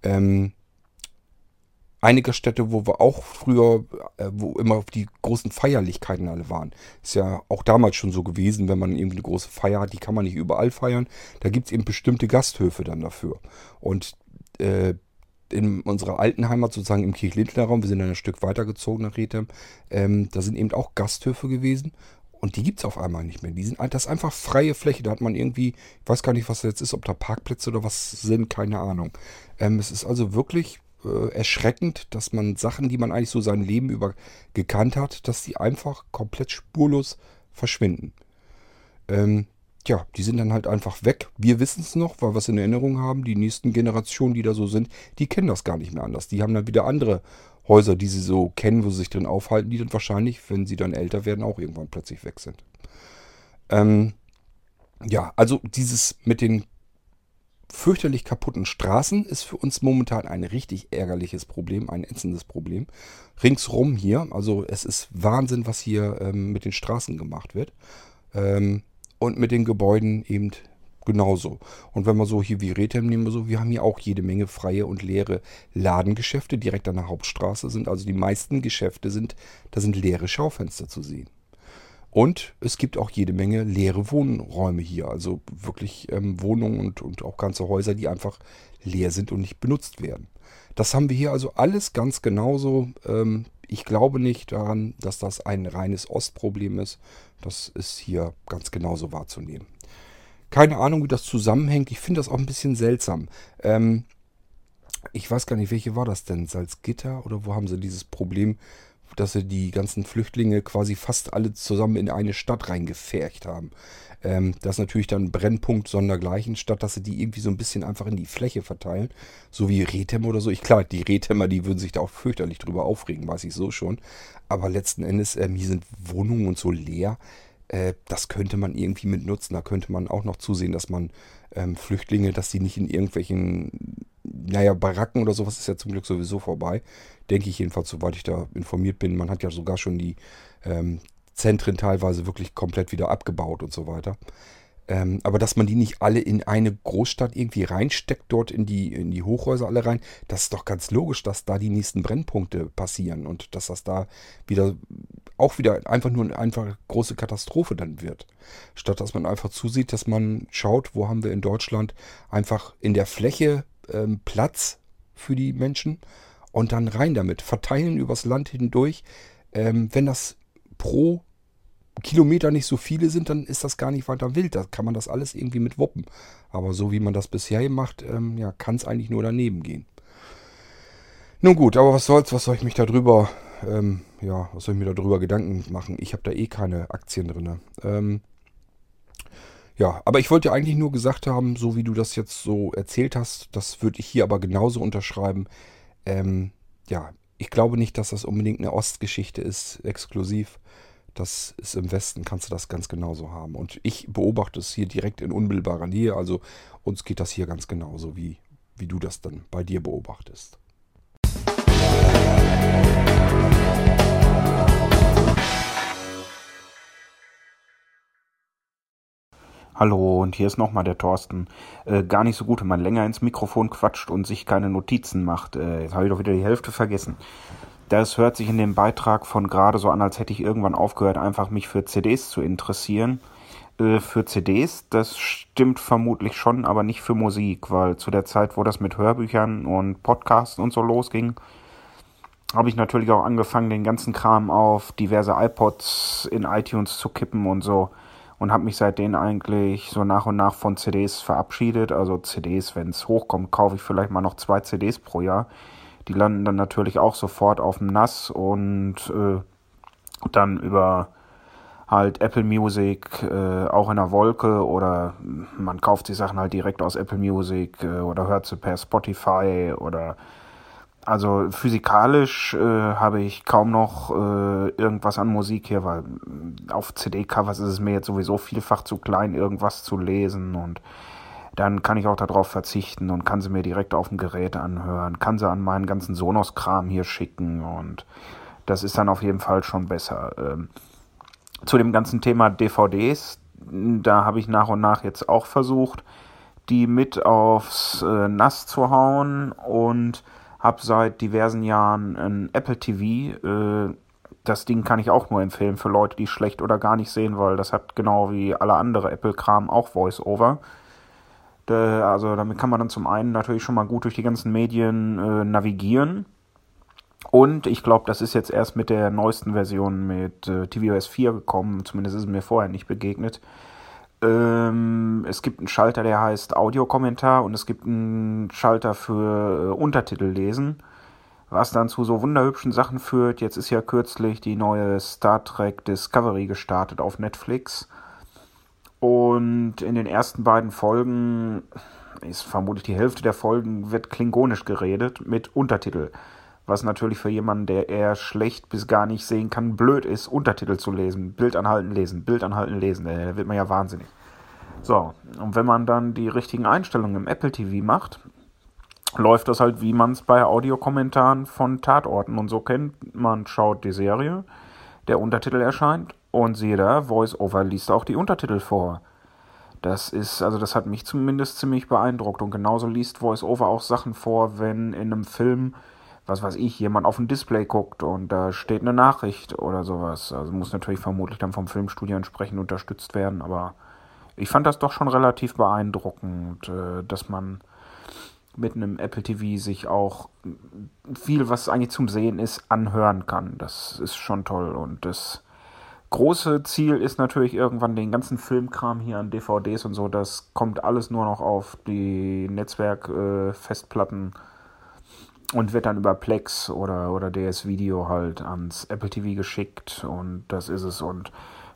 Speaker 1: Ähm, einige Städte, wo wir auch früher, äh, wo immer die großen Feierlichkeiten alle waren. Ist ja auch damals schon so gewesen, wenn man irgendwie eine große Feier hat, die kann man nicht überall feiern. Da gibt es eben bestimmte Gasthöfe dann dafür. Und äh, in unserer alten Heimat, sozusagen im Kirchlindner Raum, wir sind dann ein Stück weitergezogen nach Rethem, ähm, da sind eben auch Gasthöfe gewesen. Und die gibt es auf einmal nicht mehr. Die sind, das ist einfach freie Fläche. Da hat man irgendwie, ich weiß gar nicht, was das jetzt ist, ob da Parkplätze oder was sind, keine Ahnung. Ähm, es ist also wirklich äh, erschreckend, dass man Sachen, die man eigentlich so sein Leben über gekannt hat, dass die einfach komplett spurlos verschwinden. Ähm, Tja, die sind dann halt einfach weg. Wir wissen es noch, weil wir es in Erinnerung haben. Die nächsten Generationen, die da so sind, die kennen das gar nicht mehr anders. Die haben dann wieder andere Häuser, die sie so kennen, wo sie sich drin aufhalten, die dann wahrscheinlich, wenn sie dann älter werden, auch irgendwann plötzlich weg sind. Ähm, ja, also dieses mit den fürchterlich kaputten Straßen ist für uns momentan ein richtig ärgerliches Problem, ein ätzendes Problem. Ringsrum hier, also es ist Wahnsinn, was hier ähm, mit den Straßen gemacht wird. Ähm, und mit den Gebäuden eben genauso. Und wenn wir so hier wie Rethem nehmen, so, wir haben hier auch jede Menge freie und leere Ladengeschäfte direkt an der Hauptstraße sind. Also die meisten Geschäfte sind, da sind leere Schaufenster zu sehen. Und es gibt auch jede Menge leere Wohnräume hier. Also wirklich ähm, Wohnungen und, und auch ganze Häuser, die einfach leer sind und nicht benutzt werden. Das haben wir hier also alles ganz genauso. Ähm, ich glaube nicht daran, dass das ein reines Ostproblem ist. Das ist hier ganz genauso wahrzunehmen. Keine Ahnung, wie das zusammenhängt. Ich finde das auch ein bisschen seltsam. Ähm, ich weiß gar nicht, welche war das denn? Salzgitter oder wo haben sie dieses Problem dass sie die ganzen Flüchtlinge quasi fast alle zusammen in eine Stadt reingefercht haben. Ähm, das ist natürlich dann Brennpunkt sondergleichen, statt dass sie die irgendwie so ein bisschen einfach in die Fläche verteilen. So wie Rethem oder so. Ich klar, die Rethemmer, die würden sich da auch fürchterlich drüber aufregen, weiß ich so schon. Aber letzten Endes, ähm, hier sind Wohnungen und so leer. Äh, das könnte man irgendwie mit nutzen. Da könnte man auch noch zusehen, dass man ähm, Flüchtlinge, dass die nicht in irgendwelchen, naja, Baracken oder sowas ist ja zum Glück sowieso vorbei. Denke ich jedenfalls, soweit ich da informiert bin. Man hat ja sogar schon die ähm, Zentren teilweise wirklich komplett wieder abgebaut und so weiter. Ähm, aber dass man die nicht alle in eine Großstadt irgendwie reinsteckt, dort in die, in die Hochhäuser alle rein, das ist doch ganz logisch, dass da die nächsten Brennpunkte passieren und dass das da wieder auch wieder einfach nur eine einfach große Katastrophe dann wird. Statt dass man einfach zusieht, dass man schaut, wo haben wir in Deutschland einfach in der Fläche ähm, Platz für die Menschen und dann rein damit, verteilen übers Land hindurch. Ähm, wenn das pro Kilometer nicht so viele sind, dann ist das gar nicht weiter wild. Da kann man das alles irgendwie mit wuppen. Aber so wie man das bisher macht, ähm, ja, kann es eigentlich nur daneben gehen. Nun gut, aber was soll's, was soll ich mich darüber, ähm, ja, was soll ich mir darüber Gedanken machen? Ich habe da eh keine Aktien drin. Ähm, ja, aber ich wollte eigentlich nur gesagt haben, so wie du das jetzt so erzählt hast, das würde ich hier aber genauso unterschreiben. Ähm, ja, ich glaube nicht, dass das unbedingt eine Ostgeschichte ist, exklusiv. Das ist im Westen, kannst du das ganz genauso haben. Und ich beobachte es hier direkt in unmittelbarer Nähe. Also uns geht das hier ganz genauso, wie, wie du das dann bei dir beobachtest.
Speaker 2: Hallo, und hier ist nochmal der Thorsten. Äh, gar nicht so gut, wenn man länger ins Mikrofon quatscht und sich keine Notizen macht. Äh, jetzt habe ich doch wieder die Hälfte vergessen. Das hört sich in dem Beitrag von gerade so an, als hätte ich irgendwann aufgehört, einfach mich für CDs zu interessieren. Äh, für CDs, das stimmt vermutlich schon, aber nicht für Musik, weil zu der Zeit, wo das mit Hörbüchern und Podcasts und so losging, habe ich natürlich auch angefangen, den ganzen Kram auf diverse iPods in iTunes zu kippen und so und habe mich seitdem eigentlich so nach und nach von CDs verabschiedet. Also CDs, wenn es hochkommt, kaufe ich vielleicht mal noch zwei CDs pro Jahr. Die landen dann natürlich auch sofort auf dem Nass und äh, dann über halt Apple Music äh, auch in der Wolke oder man kauft die Sachen halt direkt aus Apple Music äh, oder hört sie per Spotify oder also physikalisch äh, habe ich kaum noch äh, irgendwas an Musik hier, weil äh, auf CD-Covers ist es mir jetzt sowieso vielfach zu klein, irgendwas zu lesen und dann kann ich auch darauf verzichten und kann sie mir direkt auf dem Gerät anhören, kann sie an meinen ganzen Sonos-Kram hier schicken und das ist dann auf jeden Fall schon besser. Ähm, zu dem ganzen Thema DVDs, da habe ich nach und nach jetzt auch versucht, die mit aufs äh, Nass zu hauen und habe seit diversen Jahren ein Apple TV. Äh, das Ding kann ich auch nur empfehlen für Leute, die schlecht oder gar nicht sehen, weil das hat genau wie alle andere Apple-Kram auch Voice-Over. Also damit kann man dann zum einen natürlich schon mal gut durch die ganzen Medien äh, navigieren. Und ich glaube, das ist jetzt erst mit der neuesten Version mit äh, tvOS 4 gekommen. Zumindest ist es mir vorher nicht begegnet. Ähm, es gibt einen Schalter, der heißt Audiokommentar und es gibt einen Schalter für äh, Untertitel lesen, was dann zu so wunderhübschen Sachen führt. Jetzt ist ja kürzlich die neue Star Trek Discovery gestartet auf Netflix. Und in den ersten beiden Folgen ist vermutlich die Hälfte der Folgen wird klingonisch geredet mit Untertitel. Was natürlich für jemanden, der eher schlecht bis gar nicht sehen kann, blöd ist, Untertitel zu lesen. Bild anhalten, lesen, Bild anhalten, lesen. Äh, da wird man ja wahnsinnig. So, und wenn man dann die richtigen Einstellungen im Apple TV macht, läuft das halt, wie man es bei Audiokommentaren von Tatorten und so kennt. Man schaut die Serie, der Untertitel erscheint und siehe da, VoiceOver liest auch die Untertitel vor. Das ist, also das hat mich zumindest ziemlich beeindruckt und genauso liest VoiceOver auch Sachen vor, wenn in einem Film was weiß ich, jemand auf ein Display guckt und da steht eine Nachricht oder sowas. Also muss natürlich vermutlich dann vom Filmstudio entsprechend unterstützt werden, aber ich fand das doch schon relativ beeindruckend, äh, dass man mit einem Apple TV sich auch viel, was eigentlich zum Sehen ist, anhören kann. Das ist schon toll und das große Ziel ist natürlich irgendwann den ganzen Filmkram hier an DVDs und so, das kommt alles nur noch auf die Netzwerkfestplatten. Äh, und wird dann über Plex oder, oder DS Video halt ans Apple TV geschickt und das ist es. Und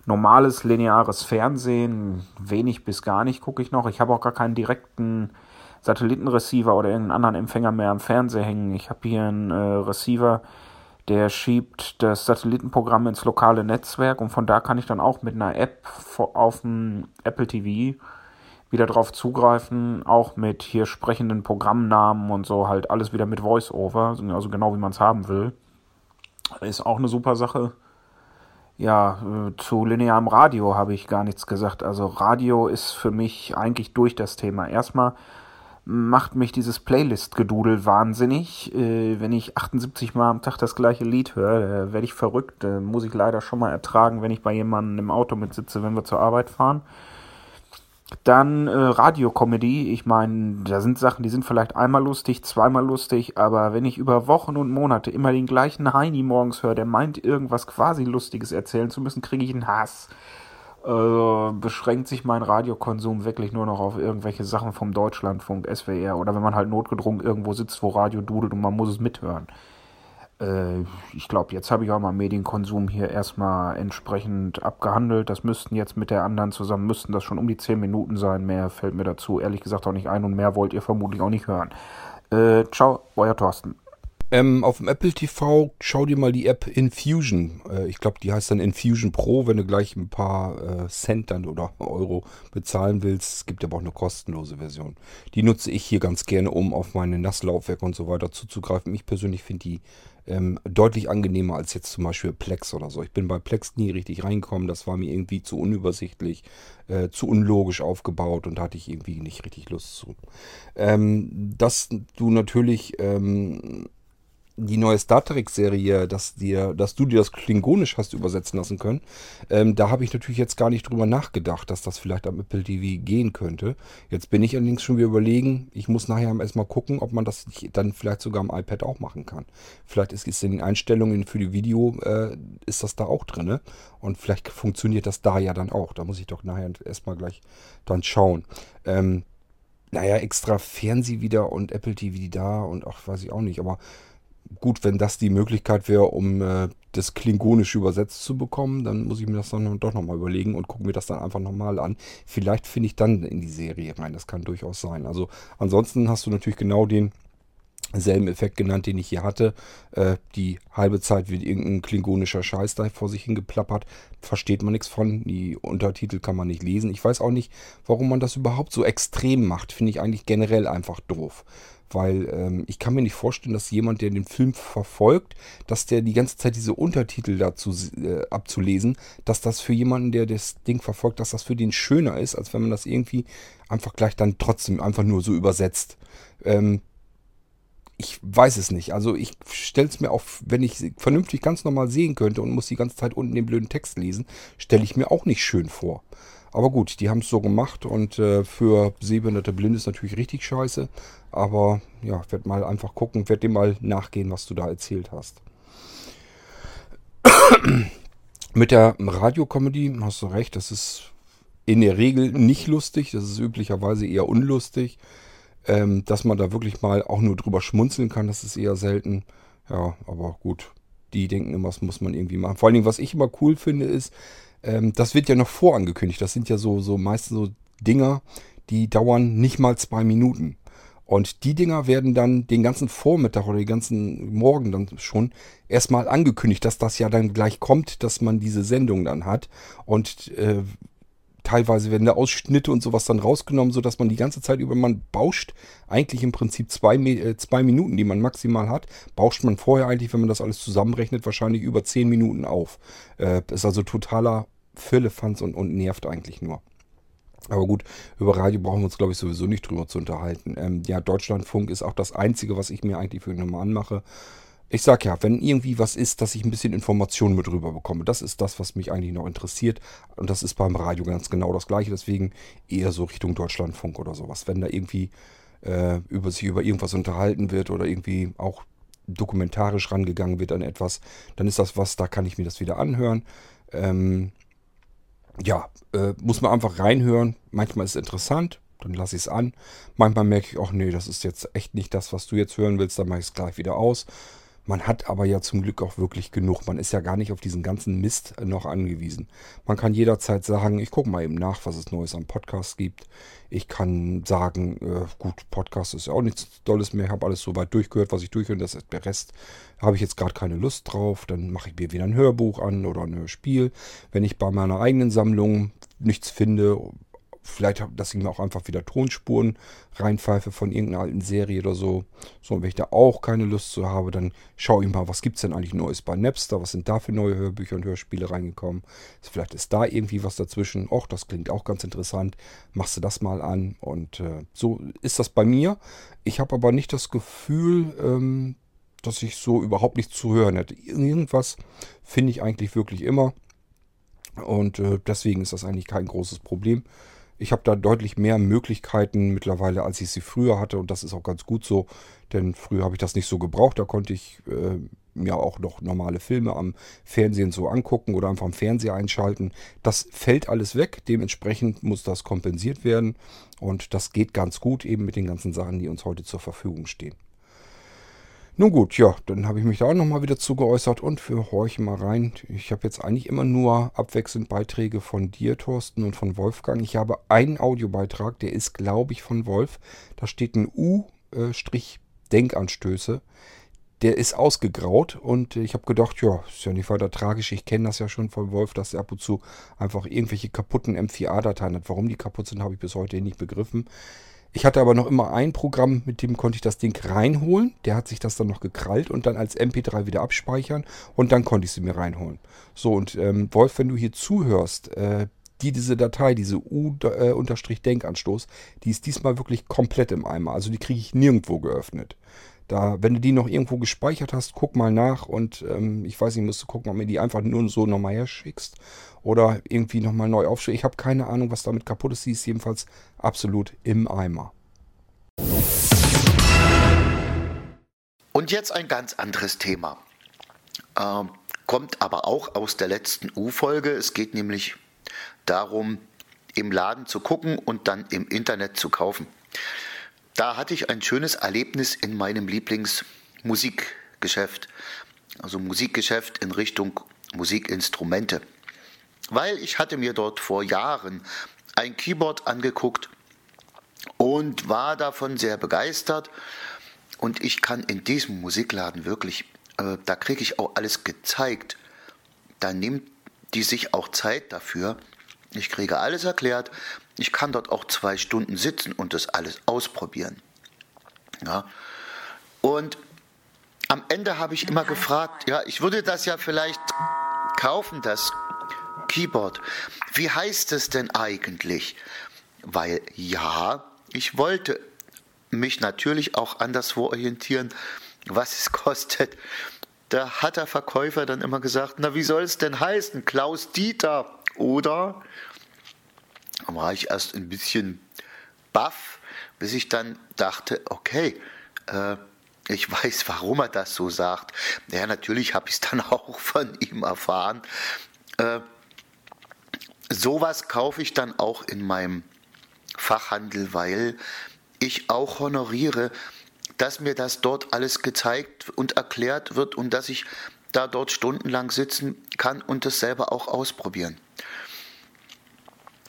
Speaker 2: normales lineares Fernsehen, wenig bis gar nicht gucke ich noch. Ich habe auch gar keinen direkten Satellitenreceiver oder irgendeinen anderen Empfänger mehr am Fernseher hängen. Ich habe hier einen äh, Receiver, der schiebt das Satellitenprogramm ins lokale Netzwerk und von da kann ich dann auch mit einer App auf dem Apple TV wieder drauf zugreifen, auch mit hier sprechenden Programmnamen und so, halt alles wieder mit Voice-Over, also genau wie man es haben will. Ist auch eine super Sache. Ja, äh, zu linearem Radio habe ich gar nichts gesagt. Also Radio ist für mich eigentlich durch das Thema. Erstmal macht mich dieses Playlist-Gedudel wahnsinnig. Äh, wenn ich 78 Mal am Tag das gleiche Lied höre, werde ich verrückt. Äh, muss ich leider schon mal ertragen, wenn ich bei jemandem im Auto mitsitze, wenn wir zur Arbeit fahren. Dann äh, Radiokomödie. Ich meine, da sind Sachen, die sind vielleicht einmal lustig, zweimal lustig, aber wenn ich über Wochen und Monate immer den gleichen Heini morgens höre, der meint, irgendwas quasi Lustiges erzählen zu müssen, kriege ich einen Hass. Äh, beschränkt sich mein Radiokonsum wirklich nur noch auf irgendwelche Sachen vom Deutschlandfunk, SWR oder wenn man halt notgedrungen irgendwo sitzt, wo Radio dudelt und man muss es mithören. Äh, ich glaube, jetzt habe ich auch mal Medienkonsum hier erstmal entsprechend abgehandelt. Das müssten jetzt mit der anderen zusammen, müssten das schon um die 10 Minuten sein. Mehr fällt mir dazu ehrlich gesagt auch nicht ein und mehr wollt ihr vermutlich auch nicht hören. Äh, ciao, euer Thorsten.
Speaker 1: Ähm, auf dem Apple TV schau dir mal die App Infusion. Äh, ich glaube, die heißt dann Infusion Pro, wenn du gleich ein paar äh, Cent dann oder Euro bezahlen willst. Es gibt aber auch eine kostenlose Version. Die nutze ich hier ganz gerne, um auf meine Nasslaufwerke und so weiter zuzugreifen. Ich persönlich finde die ähm, deutlich angenehmer als jetzt zum Beispiel Plex oder so. Ich bin bei Plex nie richtig reingekommen. Das war mir irgendwie zu unübersichtlich, äh, zu unlogisch aufgebaut und hatte ich irgendwie nicht richtig Lust zu. Ähm, dass du natürlich ähm, die neue Star Trek-Serie, dass, dass du dir das Klingonisch hast übersetzen lassen können, ähm, da habe ich natürlich jetzt gar nicht drüber nachgedacht, dass das vielleicht am Apple TV gehen könnte. Jetzt bin ich allerdings schon wieder überlegen, ich muss nachher erstmal gucken, ob man das dann vielleicht sogar am iPad auch machen kann. Vielleicht ist es in den Einstellungen für die Video, äh, ist das da auch drin. Und vielleicht funktioniert das da ja dann auch. Da muss ich doch nachher erstmal gleich dann schauen. Ähm, naja, extra Fernseh wieder und Apple TV da und auch weiß ich auch nicht, aber gut, wenn das die Möglichkeit wäre, um äh, das Klingonisch übersetzt zu bekommen, dann muss ich mir das dann doch nochmal überlegen und gucke mir das dann einfach nochmal an. Vielleicht finde ich dann in die Serie rein. Das kann durchaus sein. Also ansonsten hast du natürlich genau den selben Effekt genannt, den ich hier hatte. Äh, die halbe Zeit wird irgendein klingonischer Scheiß da vor sich hingeplappert. Versteht man nichts von. Die Untertitel kann man nicht lesen. Ich weiß auch nicht, warum man das überhaupt so extrem macht. Finde ich eigentlich generell einfach doof. Weil ähm, ich kann mir nicht vorstellen, dass jemand, der den Film verfolgt, dass der die ganze Zeit diese Untertitel dazu äh, abzulesen, dass das für jemanden, der das Ding verfolgt, dass das für den schöner ist, als wenn man das irgendwie einfach gleich dann trotzdem einfach nur so übersetzt. Ähm, ich weiß es nicht. Also ich stelle es mir auch, wenn ich vernünftig ganz normal sehen könnte und muss die ganze Zeit unten den blöden Text lesen, stelle ich mir auch nicht schön vor. Aber gut, die haben es so gemacht und äh, für sehbehinderte Blinde ist natürlich richtig scheiße. Aber ja, ich werde mal einfach gucken, werde dem mal nachgehen, was du da erzählt hast. Mit der Radiocomedy hast du recht, das ist in der Regel nicht lustig, das ist üblicherweise eher unlustig. Ähm, dass man da wirklich mal auch nur drüber schmunzeln kann, das ist eher selten. Ja, aber gut, die denken immer, das muss man irgendwie machen. Vor allen Dingen, was ich immer cool finde, ist, ähm, das wird ja noch vorangekündigt. Das sind ja so, so meistens so Dinger, die dauern nicht mal zwei Minuten. Und die Dinger werden dann den ganzen Vormittag oder den ganzen Morgen dann schon erstmal angekündigt, dass das ja dann gleich kommt, dass man diese Sendung dann hat. Und äh, teilweise werden da Ausschnitte und sowas dann rausgenommen, sodass man die ganze Zeit über, man bauscht eigentlich im Prinzip zwei, äh, zwei Minuten, die man maximal hat, bauscht man vorher eigentlich, wenn man das alles zusammenrechnet, wahrscheinlich über zehn Minuten auf. Äh, ist also totaler Firlefanz und, und nervt eigentlich nur. Aber gut, über Radio brauchen wir uns, glaube ich, sowieso nicht drüber zu unterhalten. Ähm, ja, Deutschlandfunk ist auch das Einzige, was ich mir eigentlich für eine anmache. Ich sag ja, wenn irgendwie was ist, dass ich ein bisschen Informationen mit rüber bekomme, das ist das, was mich eigentlich noch interessiert. Und das ist beim Radio ganz genau das gleiche. Deswegen eher so Richtung Deutschlandfunk oder sowas. Wenn da irgendwie äh, über sich über irgendwas unterhalten wird oder irgendwie auch dokumentarisch rangegangen wird an etwas, dann ist das was, da kann ich mir das wieder anhören. Ähm, ja, äh, muss man einfach reinhören. Manchmal ist es interessant, dann lasse ich es an. Manchmal merke ich auch, nee, das ist jetzt echt nicht das, was du jetzt hören willst, dann mache ich es gleich wieder aus. Man hat aber ja zum Glück auch wirklich genug. Man ist ja gar nicht auf diesen ganzen Mist noch angewiesen. Man kann jederzeit sagen, ich gucke mal eben nach, was es Neues am Podcast gibt. Ich kann sagen, äh, gut, Podcast ist ja auch nichts Tolles mehr. Ich habe alles so weit durchgehört, was ich durchhöre. Das ist der Rest. Habe ich jetzt gerade keine Lust drauf. Dann mache ich mir wieder ein Hörbuch an oder ein Hörspiel. Wenn ich bei meiner eigenen Sammlung nichts finde, Vielleicht, dass ich mir auch einfach wieder Tonspuren reinpfeife von irgendeiner alten Serie oder so. So, und wenn ich da auch keine Lust zu habe, dann schaue ich mal, was gibt es denn eigentlich Neues bei Napster? Was sind da für neue Hörbücher und Hörspiele reingekommen? Vielleicht ist da irgendwie was dazwischen. Och, das klingt auch ganz interessant. Machst du das mal an. Und äh, so ist das bei mir. Ich habe aber nicht das Gefühl, ähm, dass ich so überhaupt nichts zu hören hätte. Irgendwas finde ich eigentlich wirklich immer. Und äh, deswegen ist das eigentlich kein großes Problem. Ich habe da deutlich mehr Möglichkeiten mittlerweile, als ich sie früher hatte. Und das ist auch ganz gut so, denn früher habe ich das nicht so gebraucht. Da konnte ich äh, mir auch noch normale Filme am Fernsehen so angucken oder einfach am Fernseher einschalten. Das fällt alles weg. Dementsprechend muss das kompensiert werden. Und das geht ganz gut eben mit den ganzen Sachen, die uns heute zur Verfügung stehen. Nun gut, ja, dann habe ich mich da auch nochmal wieder zugeäußert und wir horchen mal rein. Ich habe jetzt eigentlich immer nur abwechselnd Beiträge von dir, Thorsten, und von Wolfgang. Ich habe einen Audiobeitrag, der ist, glaube ich, von Wolf. Da steht ein U-Denkanstöße. Der ist ausgegraut und ich habe gedacht, ja, ist ja nicht weiter tragisch. Ich kenne das ja schon von Wolf, dass er ab und zu einfach irgendwelche kaputten M4A-Dateien hat. Warum die kaputt sind, habe ich bis heute nicht begriffen. Ich hatte aber noch immer ein Programm, mit dem konnte ich das Ding reinholen. Der hat sich das dann noch gekrallt und dann als MP3 wieder abspeichern und dann konnte ich sie mir reinholen. So, und ähm, Wolf, wenn du hier zuhörst, äh, die, diese Datei, diese U-Denkanstoß, äh, die ist diesmal wirklich komplett im Eimer. Also die kriege ich nirgendwo geöffnet. Da, wenn du die noch irgendwo gespeichert hast, guck mal nach und ähm, ich weiß nicht, musst du gucken, ob mir die einfach nur so nochmal herschickst oder irgendwie nochmal neu aufstellen. Ich habe keine Ahnung, was damit kaputt ist. Sie ist jedenfalls absolut im Eimer.
Speaker 3: Und jetzt ein ganz anderes Thema. Ähm, kommt aber auch aus der letzten U-Folge. Es geht nämlich darum, im Laden zu gucken und dann im Internet zu kaufen. Da hatte ich ein schönes Erlebnis in meinem Lieblingsmusikgeschäft. Also Musikgeschäft in Richtung Musikinstrumente weil ich hatte mir dort vor Jahren ein Keyboard angeguckt und war davon sehr begeistert. Und ich kann in diesem Musikladen wirklich, äh, da kriege ich auch alles gezeigt. Da nimmt die sich auch Zeit dafür. Ich kriege alles erklärt. Ich kann dort auch zwei Stunden sitzen und das alles ausprobieren. Ja. Und am Ende habe ich immer gefragt, ja, ich würde das ja vielleicht kaufen, das Keyboard. Wie heißt es denn eigentlich? Weil ja, ich wollte mich natürlich auch anderswo orientieren, was es kostet. Da hat der Verkäufer dann immer gesagt, na wie soll es denn heißen? Klaus Dieter oder? War ich erst ein bisschen baff, bis ich dann dachte, okay, äh, ich weiß, warum er das so sagt. Ja, natürlich habe ich es dann auch von ihm erfahren. Äh, sowas kaufe ich dann auch in meinem Fachhandel, weil ich auch honoriere, dass mir das dort alles gezeigt und erklärt wird und dass ich da dort stundenlang sitzen kann und das selber auch ausprobieren.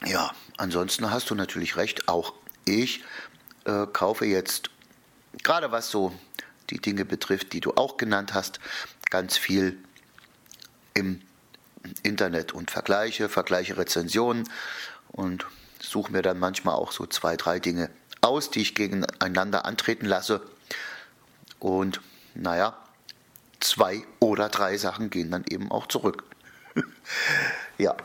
Speaker 3: Ja, ansonsten hast du natürlich recht, auch ich äh, kaufe jetzt, gerade was so die Dinge betrifft, die du auch genannt hast, ganz viel im Internet und vergleiche, vergleiche Rezensionen und suche mir dann manchmal auch so zwei, drei Dinge aus, die ich gegeneinander antreten lasse. Und naja, zwei oder drei Sachen gehen dann eben auch zurück. ja.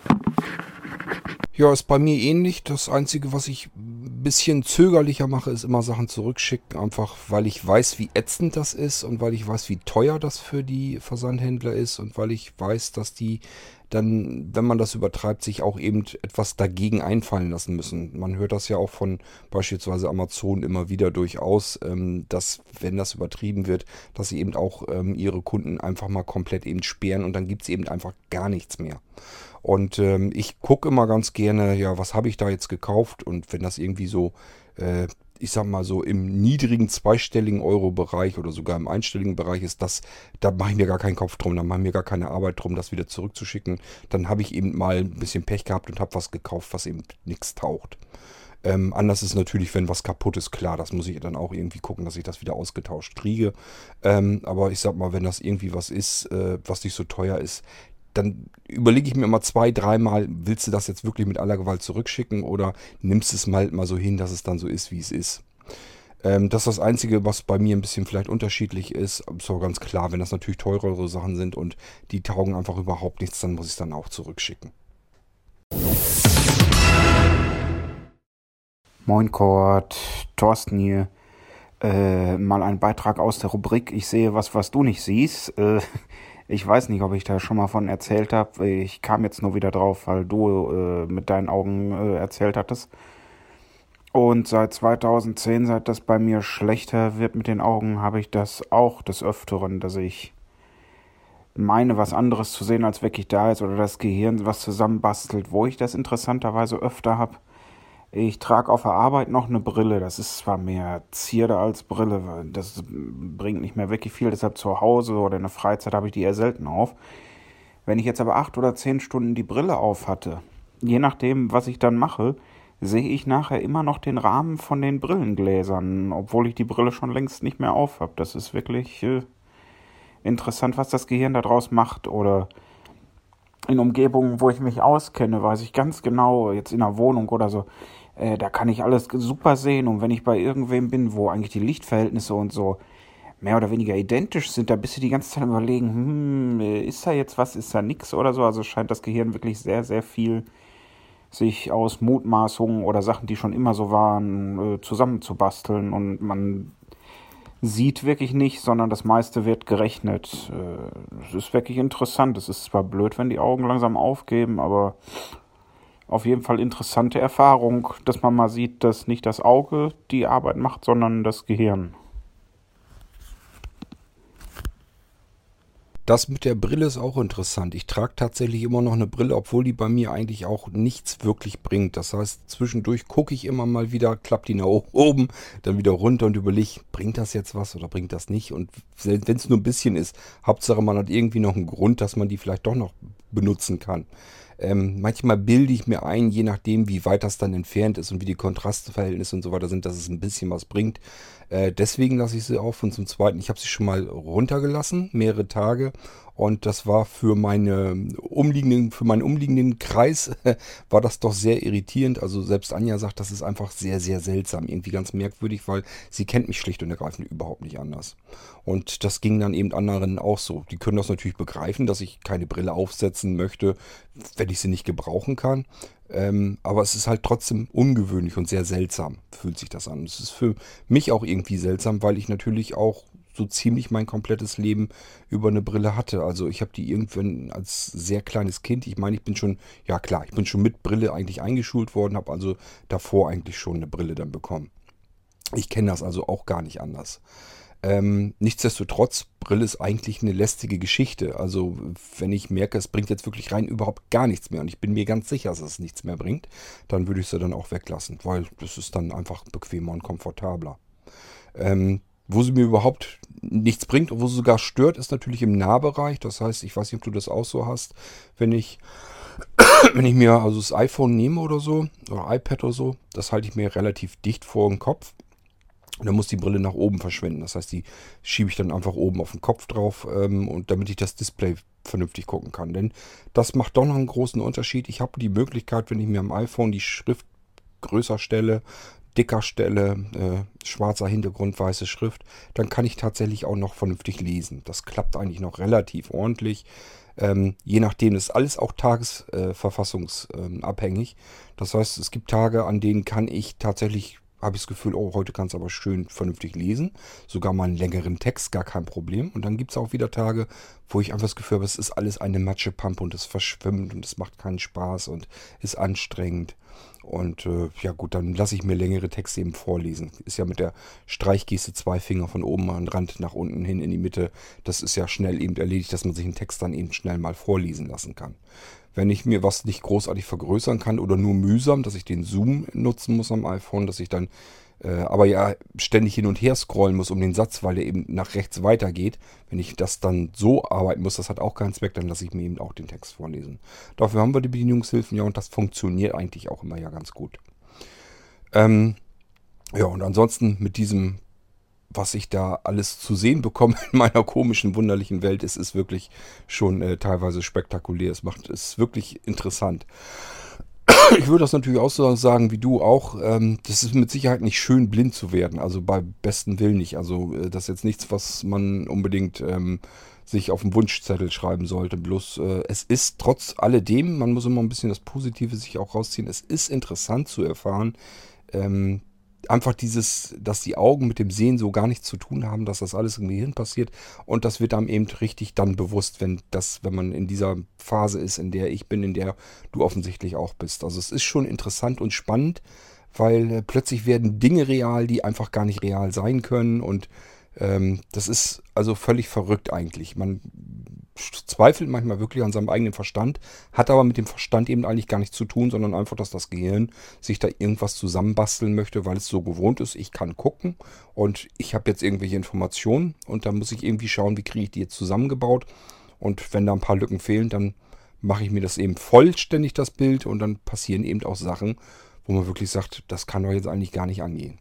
Speaker 1: Ja, ist bei mir ähnlich. Das Einzige, was ich ein bisschen zögerlicher mache, ist immer Sachen zurückschicken. Einfach weil ich weiß, wie ätzend das ist und weil ich weiß, wie teuer das für die Versandhändler ist und weil ich weiß, dass die dann, wenn man das übertreibt, sich auch eben etwas dagegen einfallen lassen müssen. Man hört das ja auch von beispielsweise Amazon immer wieder durchaus, ähm, dass wenn das übertrieben wird, dass sie eben auch ähm, ihre Kunden einfach mal komplett eben sperren und dann gibt es eben einfach gar nichts mehr. Und ähm, ich gucke immer ganz gerne, ja, was habe ich da jetzt gekauft und wenn das irgendwie so äh, ich sag mal so im niedrigen zweistelligen Euro-Bereich oder sogar im einstelligen Bereich ist das, da mache ich mir gar keinen Kopf drum, da mache ich mir gar keine Arbeit drum, das wieder zurückzuschicken. Dann habe ich eben mal ein bisschen Pech gehabt und habe was gekauft, was eben nichts taucht. Ähm, anders ist natürlich, wenn was kaputt ist, klar, das muss ich dann auch irgendwie gucken, dass ich das wieder ausgetauscht kriege. Ähm, aber ich sag mal, wenn das irgendwie was ist, äh, was nicht so teuer ist, dann überlege ich mir immer zwei, dreimal, willst du das jetzt wirklich mit aller Gewalt zurückschicken oder nimmst es mal, mal so hin, dass es dann so ist, wie es ist. Ähm, das ist das Einzige, was bei mir ein bisschen vielleicht unterschiedlich ist. Ist auch ganz klar, wenn das natürlich teurere Sachen sind und die taugen einfach überhaupt nichts, dann muss ich es dann auch zurückschicken.
Speaker 2: Moin Kurt, Thorsten hier. Äh, mal ein Beitrag aus der Rubrik Ich sehe was, was du nicht siehst. Äh, ich weiß nicht, ob ich da schon mal von erzählt habe. Ich kam jetzt nur wieder drauf, weil du äh, mit deinen Augen äh, erzählt hattest. Und seit 2010, seit das bei mir schlechter wird mit den Augen, habe ich das auch des Öfteren, dass ich meine, was anderes zu sehen, als wirklich da ist, oder das Gehirn was zusammenbastelt, wo ich das interessanterweise öfter habe. Ich trage auf der Arbeit noch eine Brille. Das ist zwar mehr Zierde als Brille. Das bringt nicht mehr wirklich viel. Deshalb zu Hause oder in der Freizeit habe ich die eher selten auf. Wenn ich jetzt aber acht oder zehn Stunden die Brille auf hatte, je nachdem, was ich dann mache, sehe ich nachher immer noch den Rahmen von den Brillengläsern, obwohl ich die Brille schon längst nicht mehr auf habe. Das ist wirklich äh, interessant, was das Gehirn daraus macht. Oder in Umgebungen, wo ich mich auskenne, weiß ich ganz genau, jetzt in einer Wohnung oder so, äh, da kann ich alles super sehen. Und wenn ich bei irgendwem bin, wo eigentlich die Lichtverhältnisse und so mehr oder weniger identisch sind, da bist du die ganze Zeit überlegen, hm, äh, ist da jetzt was, ist da nix oder so. Also scheint das Gehirn wirklich sehr, sehr viel sich aus Mutmaßungen oder Sachen, die schon immer so waren, äh, zusammenzubasteln. Und man sieht wirklich nicht, sondern das meiste wird gerechnet. Äh, es ist wirklich interessant. Es ist zwar blöd, wenn die Augen langsam aufgeben, aber auf jeden Fall interessante Erfahrung, dass man mal sieht, dass nicht das Auge die Arbeit macht, sondern das Gehirn.
Speaker 1: Das mit der Brille ist auch interessant. Ich trage tatsächlich immer noch eine Brille, obwohl die bei mir eigentlich auch nichts wirklich bringt. Das heißt, zwischendurch gucke ich immer mal wieder, klappt die nach oben, dann wieder runter und überlege, bringt das jetzt was oder bringt das nicht? Und wenn es nur ein bisschen ist, Hauptsache man hat irgendwie noch einen Grund, dass man die vielleicht doch noch benutzen kann. Ähm, manchmal bilde ich mir ein, je nachdem, wie weit das dann entfernt ist und wie die Kontrastverhältnisse und so weiter sind, dass es ein bisschen was bringt. Äh, deswegen lasse ich sie auf. Und zum Zweiten, ich habe sie schon mal runtergelassen, mehrere Tage. Und das war für meine umliegenden, für meinen umliegenden Kreis war das doch sehr irritierend. Also selbst Anja sagt, das ist einfach sehr, sehr seltsam, irgendwie ganz merkwürdig, weil sie kennt mich schlicht und ergreifend überhaupt nicht anders. Und das ging dann eben anderen auch so. Die können das natürlich begreifen, dass ich keine Brille aufsetzen möchte, wenn ich sie nicht gebrauchen kann. Ähm, aber es ist halt trotzdem ungewöhnlich und sehr seltsam, fühlt sich das an. Es ist für mich auch irgendwie seltsam, weil ich natürlich auch so ziemlich mein komplettes Leben über eine Brille hatte. Also ich habe die irgendwann als sehr kleines Kind, ich meine, ich bin schon, ja klar, ich bin schon mit Brille eigentlich eingeschult worden, habe also davor eigentlich schon eine Brille dann bekommen. Ich kenne das also auch gar nicht anders. Ähm, nichtsdestotrotz, Brille ist eigentlich eine lästige Geschichte. Also wenn ich merke, es bringt jetzt wirklich rein überhaupt gar nichts mehr und ich bin mir ganz sicher, dass es nichts mehr bringt, dann würde ich sie dann auch weglassen, weil das ist dann einfach bequemer und komfortabler. Ähm, wo sie mir überhaupt nichts bringt und wo sie sogar stört, ist natürlich im Nahbereich. Das heißt, ich weiß nicht, ob du das auch so hast, wenn ich, wenn ich mir also das iPhone nehme oder so, oder iPad oder so, das halte ich mir relativ dicht vor den Kopf. Und dann muss die Brille nach oben verschwinden. Das heißt, die schiebe ich dann einfach oben auf den Kopf drauf, ähm, und damit ich das Display vernünftig gucken kann. Denn das macht doch noch einen großen Unterschied. Ich habe die Möglichkeit, wenn ich mir am iPhone die Schrift größer stelle, dicker stelle, äh, schwarzer Hintergrund, weiße Schrift, dann kann ich tatsächlich auch noch vernünftig lesen. Das klappt eigentlich noch relativ ordentlich. Ähm, je nachdem ist alles auch tagesverfassungsabhängig. Äh, das heißt, es gibt Tage, an denen kann ich tatsächlich habe ich das Gefühl, oh, heute kannst du aber schön vernünftig lesen. Sogar mal einen längeren Text, gar kein Problem. Und dann gibt es auch wieder Tage, wo ich einfach das Gefühl habe, es ist alles eine Matschepampe und es verschwimmt und es macht keinen Spaß und ist anstrengend. Und äh, ja gut, dann lasse ich mir längere Texte eben vorlesen. Ist ja mit der Streichgeste zwei Finger von oben an den Rand nach unten hin in die Mitte. Das ist ja schnell eben erledigt, dass man sich einen Text dann eben schnell mal vorlesen lassen kann. Wenn ich mir was nicht großartig vergrößern kann oder nur mühsam, dass ich den Zoom nutzen muss am iPhone, dass ich dann äh, aber ja ständig hin und her scrollen muss um den Satz, weil der eben nach rechts weitergeht. Wenn ich das dann so arbeiten muss, das hat auch keinen Zweck, dann lasse ich mir eben auch den Text vorlesen. Dafür haben wir die Bedienungshilfen ja und das funktioniert eigentlich auch immer ja ganz gut. Ähm, ja, und ansonsten mit diesem, was ich da alles zu sehen bekomme in meiner komischen, wunderlichen Welt, ist, ist wirklich schon äh, teilweise spektakulär. Es macht es wirklich interessant. ich würde das natürlich auch so sagen wie du auch. Ähm, das ist mit Sicherheit nicht schön, blind zu werden. Also bei besten Willen nicht. Also äh, das ist jetzt nichts, was man unbedingt ähm, sich auf den Wunschzettel schreiben sollte. Bloß äh, es ist trotz alledem, man muss immer ein bisschen das Positive sich auch rausziehen. Es ist interessant zu erfahren, ähm, einfach dieses, dass die Augen mit dem Sehen so gar nichts zu tun haben, dass das alles im Gehirn passiert und das wird einem eben richtig dann bewusst, wenn das, wenn man in dieser Phase ist, in der ich bin, in der du offensichtlich auch bist. Also es ist schon interessant und spannend, weil äh, plötzlich werden Dinge real, die einfach gar nicht real sein können und ähm, das ist also völlig verrückt eigentlich. Man zweifelt manchmal wirklich an seinem eigenen Verstand, hat aber mit dem Verstand eben eigentlich gar nichts zu tun, sondern einfach, dass das Gehirn sich da irgendwas zusammenbasteln möchte, weil es so gewohnt ist. Ich kann gucken und ich habe jetzt irgendwelche Informationen und dann muss ich irgendwie schauen, wie kriege ich die jetzt zusammengebaut. Und wenn da ein paar Lücken fehlen, dann mache ich mir das eben vollständig, das Bild, und dann passieren eben auch Sachen, wo man wirklich sagt, das kann doch jetzt eigentlich gar nicht angehen.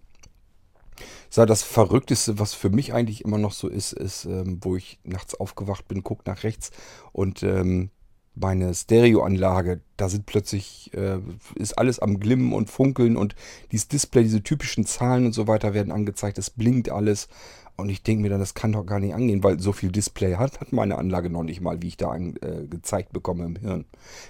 Speaker 1: Sag, das Verrückteste, was für mich eigentlich immer noch so ist, ist, ähm, wo ich nachts aufgewacht bin, guck nach rechts und ähm, meine Stereoanlage, da sind plötzlich, äh, ist alles am Glimmen und Funkeln und dieses Display, diese typischen Zahlen und so weiter werden angezeigt, es blinkt alles. Und ich denke mir dann, das kann doch gar nicht angehen, weil so viel Display hat, hat meine Anlage noch nicht mal, wie ich da an, äh, bekomme im Hirn.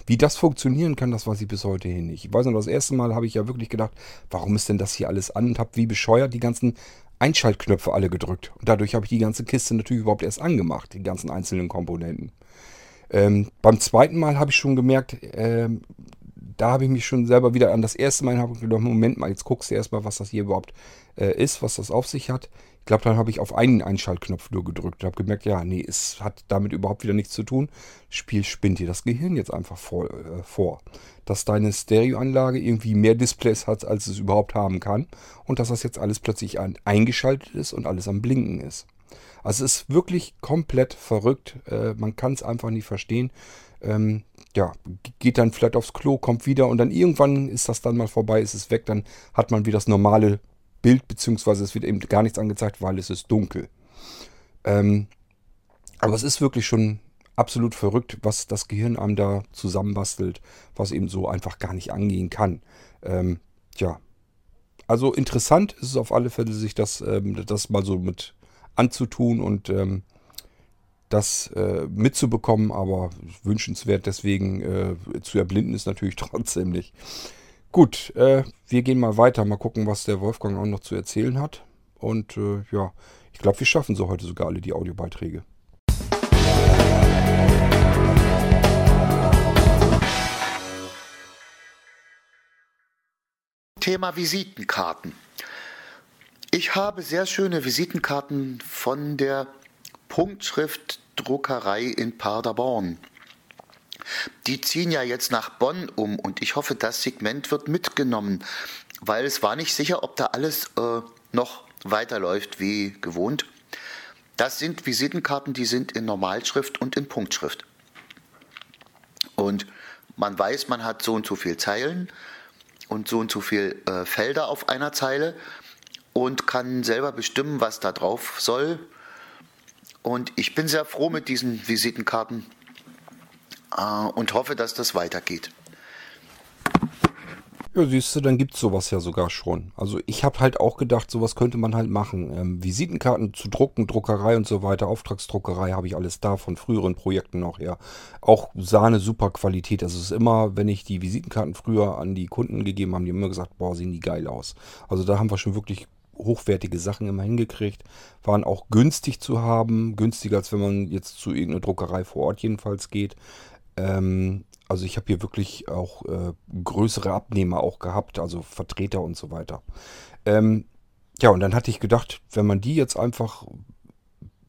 Speaker 1: Wie das funktionieren kann, das weiß ich bis heute hin nicht. Ich weiß noch, das erste Mal habe ich ja wirklich gedacht, warum ist denn das hier alles an? Und habe wie bescheuert die ganzen Einschaltknöpfe alle gedrückt. Und dadurch habe ich die ganze Kiste natürlich überhaupt erst angemacht, die ganzen einzelnen Komponenten. Ähm, beim zweiten Mal habe ich schon gemerkt, ähm, da habe ich mich schon selber wieder an das erste Mal gedacht, Moment mal, jetzt guckst du erstmal, was das hier überhaupt äh, ist, was das auf sich hat. Ich glaube, dann habe ich auf einen Einschaltknopf nur gedrückt und habe gemerkt, ja, nee, es hat damit überhaupt wieder nichts zu tun. Spiel spinnt dir das Gehirn jetzt einfach vor, äh, vor. Dass deine Stereoanlage irgendwie mehr Displays hat, als es überhaupt haben kann. Und dass das jetzt alles plötzlich an, eingeschaltet ist und alles am Blinken ist. Also es ist wirklich komplett verrückt. Äh, man kann es einfach nicht verstehen. Ähm, ja, geht dann vielleicht aufs Klo, kommt wieder und dann irgendwann ist das dann mal vorbei, ist es weg, dann hat man wieder das normale Bild, beziehungsweise es wird eben gar nichts angezeigt, weil es ist dunkel. Ähm, aber es ist wirklich schon absolut verrückt, was das Gehirn einem da zusammenbastelt, was eben so einfach gar nicht angehen kann. Ähm, tja, also interessant ist es auf alle Fälle, sich das, ähm, das mal so mit anzutun und ähm, das äh, mitzubekommen, aber wünschenswert deswegen äh, zu erblinden ist natürlich trotzdem nicht. Gut, äh, wir gehen mal weiter, mal gucken, was der Wolfgang auch noch zu erzählen hat. Und äh, ja, ich glaube, wir schaffen so heute sogar alle die Audiobeiträge.
Speaker 3: Thema Visitenkarten. Ich habe sehr schöne Visitenkarten von der Punktschriftdruckerei in Paderborn. Die ziehen ja jetzt nach Bonn um und ich hoffe, das Segment wird mitgenommen, weil es war nicht sicher, ob da alles äh, noch weiterläuft wie gewohnt. Das sind Visitenkarten, die sind in Normalschrift und in Punktschrift. Und man weiß, man hat so und so viele Zeilen und so und so viele äh, Felder auf einer Zeile und kann selber bestimmen, was da drauf soll. Und ich bin sehr froh mit diesen Visitenkarten äh, und hoffe, dass das weitergeht.
Speaker 1: Ja, siehst du, dann gibt's sowas ja sogar schon. Also ich habe halt auch gedacht, sowas könnte man halt machen. Ähm, Visitenkarten zu drucken, Druckerei und so weiter, Auftragsdruckerei habe ich alles da von früheren Projekten noch her. Auch Sahne, super Qualität. Also es ist immer, wenn ich die Visitenkarten früher an die Kunden gegeben habe, die haben immer gesagt, boah, sehen die geil aus. Also da haben wir schon wirklich hochwertige Sachen immer hingekriegt. Waren auch günstig zu haben, günstiger als wenn man jetzt zu irgendeiner Druckerei vor Ort jedenfalls geht. Ähm, also ich habe hier wirklich auch äh, größere Abnehmer auch gehabt, also Vertreter und so weiter. Ähm, ja, und dann hatte ich gedacht, wenn man die jetzt einfach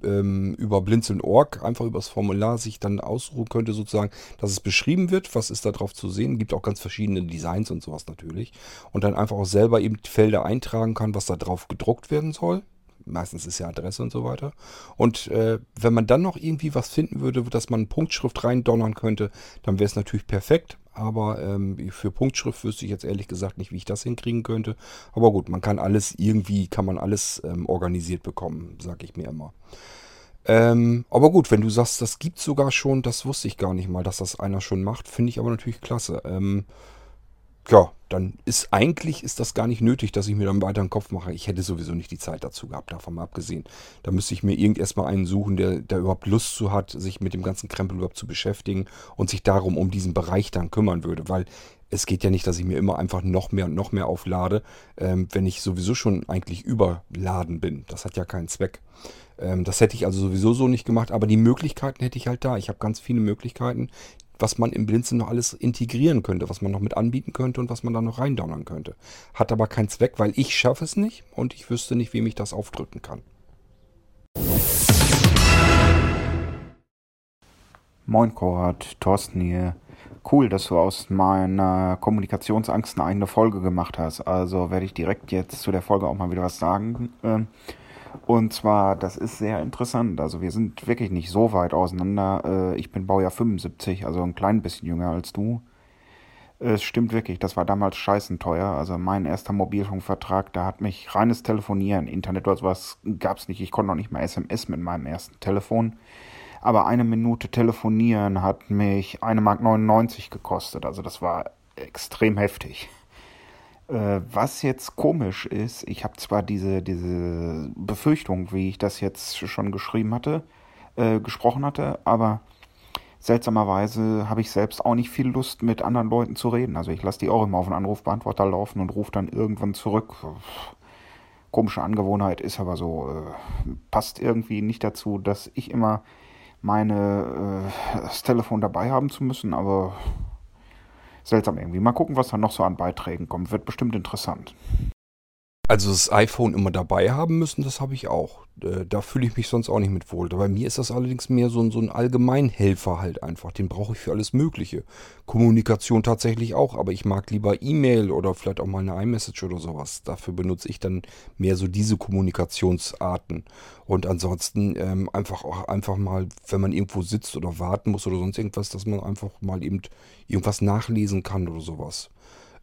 Speaker 1: ähm, über Blinzeln.org einfach übers Formular sich dann aussuchen könnte, sozusagen, dass es beschrieben wird, was ist da drauf zu sehen. Gibt auch ganz verschiedene Designs und sowas natürlich. Und dann einfach auch selber eben Felder eintragen kann, was da drauf gedruckt werden soll. Meistens ist ja Adresse und so weiter. Und äh, wenn man dann noch irgendwie was finden würde, dass man Punktschrift reindonnern könnte, dann wäre es natürlich perfekt. Aber ähm, für Punktschrift wüsste ich jetzt ehrlich gesagt nicht, wie ich das hinkriegen könnte. Aber gut, man kann alles irgendwie, kann man alles ähm, organisiert bekommen, sage ich mir immer. Ähm, aber gut, wenn du sagst, das gibt sogar schon, das wusste ich gar nicht mal, dass das einer schon macht, finde ich aber natürlich klasse. Ähm, ja, dann ist eigentlich ist das gar nicht nötig, dass ich mir dann weiter einen Kopf mache. Ich hätte sowieso nicht die Zeit dazu gehabt, davon mal abgesehen. Da müsste ich mir irgend erstmal einen suchen, der, der überhaupt Lust zu hat, sich mit dem ganzen Krempel überhaupt zu beschäftigen und sich darum um diesen Bereich dann kümmern würde. Weil es geht ja nicht, dass ich mir immer einfach noch mehr und noch mehr auflade, ähm, wenn ich sowieso schon eigentlich überladen bin. Das hat ja keinen Zweck. Ähm, das hätte ich also sowieso so nicht gemacht, aber die Möglichkeiten hätte ich halt da. Ich habe ganz viele Möglichkeiten, was man im Blinzeln noch alles integrieren könnte, was man noch mit anbieten könnte und was man da noch reindonnern könnte. Hat aber keinen Zweck, weil ich schaffe es nicht und ich wüsste nicht, wem ich das aufdrücken kann.
Speaker 2: Moin Konrad, Thorsten hier. Cool, dass du aus meiner Kommunikationsangst eine eigene Folge gemacht hast. Also werde ich direkt jetzt zu der Folge auch mal wieder was sagen. Ähm, und zwar, das ist sehr interessant. Also wir sind wirklich nicht so weit auseinander. Äh, ich bin Baujahr 75, also ein klein bisschen jünger als du. Es stimmt wirklich, das war damals scheißen teuer. Also mein erster Mobilfunkvertrag, da hat mich reines Telefonieren, Internet oder sowas gab's nicht. Ich konnte noch nicht mal SMS mit meinem ersten Telefon. Aber eine Minute telefonieren hat mich 1,99 Mark gekostet. Also das war extrem heftig. Äh, was jetzt komisch ist, ich habe zwar diese, diese Befürchtung, wie ich das jetzt schon geschrieben hatte, äh, gesprochen hatte, aber seltsamerweise habe ich selbst auch nicht viel Lust, mit anderen Leuten zu reden. Also ich lasse die auch immer auf den Anrufbeantworter laufen und rufe dann irgendwann zurück. Komische Angewohnheit ist aber so, äh, passt irgendwie nicht dazu, dass ich immer meine äh, das Telefon dabei haben zu müssen, aber seltsam irgendwie. Mal gucken, was da noch so an Beiträgen kommt. Wird bestimmt interessant.
Speaker 1: Also das iPhone immer dabei haben müssen, das habe ich auch. Äh, da fühle ich mich sonst auch nicht mit wohl. Bei mir ist das allerdings mehr so ein, so ein Allgemeinhelfer halt einfach. Den brauche ich für alles Mögliche. Kommunikation tatsächlich auch, aber ich mag lieber E-Mail oder vielleicht auch mal eine iMessage oder sowas. Dafür benutze ich dann mehr so diese Kommunikationsarten. Und ansonsten ähm, einfach auch einfach mal, wenn man irgendwo sitzt oder warten muss oder sonst irgendwas, dass man einfach mal eben irgendwas nachlesen kann oder sowas.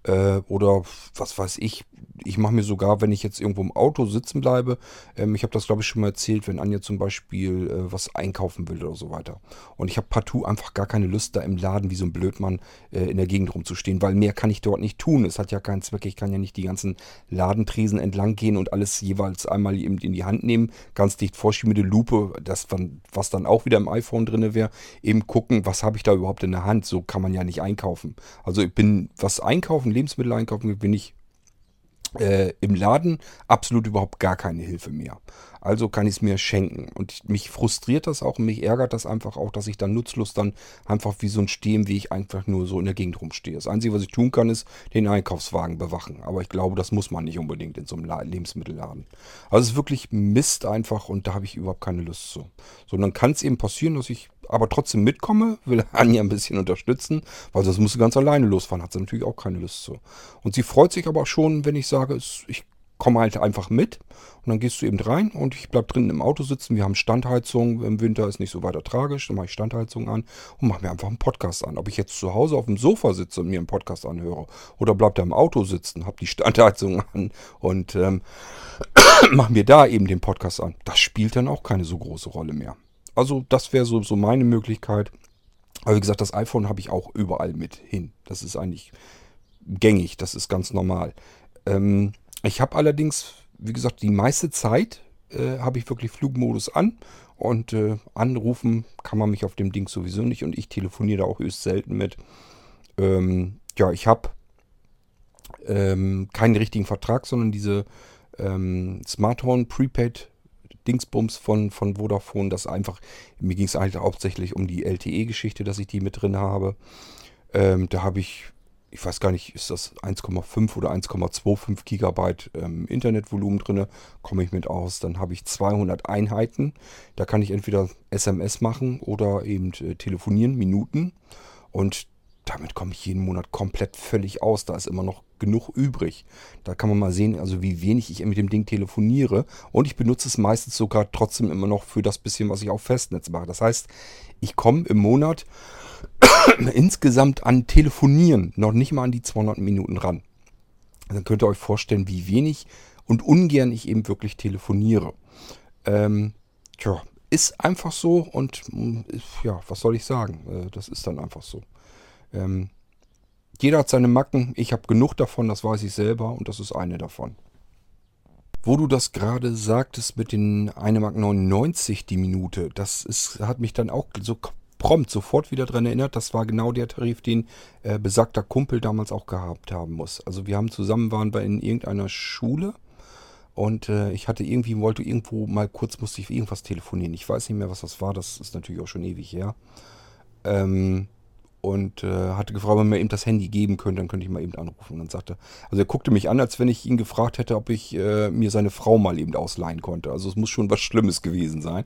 Speaker 1: Äh, oder was weiß ich, ich mache mir sogar, wenn ich jetzt irgendwo im Auto sitzen bleibe, ähm, ich habe das glaube ich schon mal erzählt, wenn Anja zum Beispiel äh, was einkaufen will oder so weiter. Und ich habe partout einfach gar keine Lust, da im Laden wie so ein Blödmann äh, in der Gegend rumzustehen, weil mehr kann ich dort nicht tun. Es hat ja keinen Zweck, ich kann ja nicht die ganzen Ladentresen entlang gehen und alles jeweils einmal eben in die Hand nehmen, ganz dicht vorschieben mit der Lupe, das, was dann auch wieder im iPhone drin wäre, eben gucken, was habe ich da überhaupt in der Hand. So kann man ja nicht einkaufen. Also ich bin, was einkaufen, Lebensmittel einkaufen, bin ich äh, im Laden absolut überhaupt gar keine Hilfe mehr. Also kann ich es mir schenken. Und mich frustriert das auch und mich ärgert das einfach auch, dass ich dann nutzlos dann einfach wie so ein Stehen, wie ich einfach nur so in der Gegend rumstehe. Das Einzige, was ich tun kann, ist den Einkaufswagen bewachen. Aber ich glaube, das muss man nicht unbedingt in so einem Lebensmittelladen. Also es ist wirklich Mist einfach und da habe ich überhaupt keine Lust zu. So, dann kann es eben passieren, dass ich aber trotzdem mitkomme, will Anja ein bisschen unterstützen, weil sonst muss sie ganz alleine losfahren, hat sie natürlich auch keine Lust zu. Und sie freut sich aber schon, wenn ich sage, ich komme halt einfach mit und dann gehst du eben rein und ich bleib drinnen im Auto sitzen. Wir haben Standheizung, im Winter ist nicht so weiter tragisch, dann mache ich Standheizung an und mache mir einfach einen Podcast an. Ob ich jetzt zu Hause auf dem Sofa sitze und mir einen Podcast anhöre oder bleib da im Auto sitzen, habe die Standheizung an und ähm, mache mir da eben den Podcast an. Das spielt dann auch keine so große Rolle mehr. Also das wäre so, so meine Möglichkeit. Aber wie gesagt, das iPhone habe ich auch überall mit hin. Das ist eigentlich gängig, das ist ganz normal. Ähm, ich habe allerdings, wie gesagt, die meiste Zeit äh, habe ich wirklich Flugmodus an und äh, anrufen kann man mich auf dem Ding sowieso nicht und ich telefoniere da auch höchst selten mit. Ähm, ja, ich habe ähm, keinen richtigen Vertrag, sondern diese ähm, Smartphone Prepaid Dingsbums von, von Vodafone. Das einfach, mir ging es eigentlich hauptsächlich um die LTE-Geschichte, dass ich die mit drin habe. Ähm, da habe ich, ich weiß gar nicht, ist das 1,5 oder 1,25 Gigabyte ähm, Internetvolumen drin, komme ich mit aus. Dann habe ich 200 Einheiten. Da kann ich entweder SMS machen oder eben äh, telefonieren, Minuten. Und damit komme ich jeden Monat komplett völlig aus. Da ist immer noch genug übrig. Da kann man mal sehen, also wie wenig ich mit dem Ding telefoniere. Und ich benutze es meistens sogar trotzdem immer noch für das bisschen, was ich auf Festnetz mache. Das heißt, ich komme im Monat insgesamt an Telefonieren noch nicht mal an die 200 Minuten ran. Dann könnt ihr euch vorstellen, wie wenig und ungern ich eben wirklich telefoniere. Ähm, tja, ist einfach so und mm, ja, was soll ich sagen? Äh, das ist dann einfach so. Ähm, jeder hat seine Macken. Ich habe genug davon, das weiß ich selber und das ist eine davon. Wo du das gerade sagtest mit den 1,99 Mark die Minute, das ist, hat mich dann auch so prompt sofort wieder daran erinnert, das war genau der Tarif, den äh, besagter Kumpel damals auch gehabt haben muss. Also wir haben zusammen waren bei in irgendeiner Schule und äh, ich hatte irgendwie, wollte irgendwo mal kurz, musste ich irgendwas telefonieren. Ich weiß nicht mehr, was das war, das ist natürlich auch schon ewig her. Ähm, und äh, hatte gefragt, ob er mir eben das Handy geben könnte, dann könnte ich mal eben anrufen. Und dann sagte, also er guckte mich an, als wenn ich ihn gefragt hätte, ob ich äh, mir seine Frau mal eben ausleihen konnte. Also es muss schon was Schlimmes gewesen sein.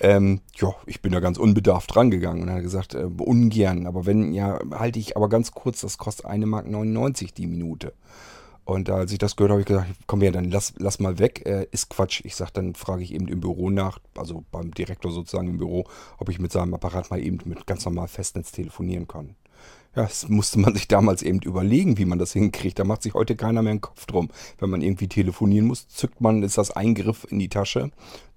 Speaker 1: Ähm, ja, ich bin da ganz unbedarft rangegangen und er hat gesagt, äh, ungern, aber wenn, ja, halte ich aber ganz kurz, das kostet 1,99 Mark die Minute. Und als ich das gehört habe, habe ich gesagt, komm her, dann lass, lass mal weg. Äh, ist Quatsch. Ich sage, dann frage ich eben im Büro nach, also beim Direktor sozusagen im Büro, ob ich mit seinem Apparat mal eben mit ganz normal Festnetz telefonieren kann. Ja, das musste man sich damals eben überlegen, wie man das hinkriegt. Da macht sich heute keiner mehr einen Kopf drum. Wenn man irgendwie telefonieren muss, zückt man, ist das Eingriff in die Tasche,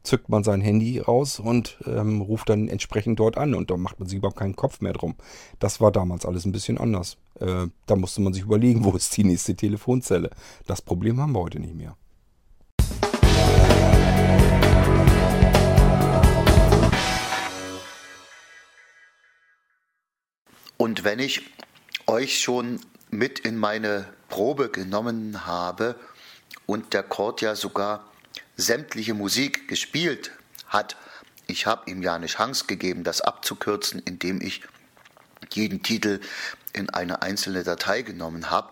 Speaker 1: zückt man sein Handy raus und ähm, ruft dann entsprechend dort an und da macht man sich überhaupt keinen Kopf mehr drum. Das war damals alles ein bisschen anders. Äh, da musste man sich überlegen, wo ist die nächste Telefonzelle. Das Problem haben wir heute nicht mehr.
Speaker 3: Und wenn ich euch schon mit in meine Probe genommen habe und der Chord ja sogar sämtliche Musik gespielt hat. Ich habe ihm ja eine Chance gegeben, das abzukürzen, indem ich jeden Titel in eine einzelne Datei genommen habe.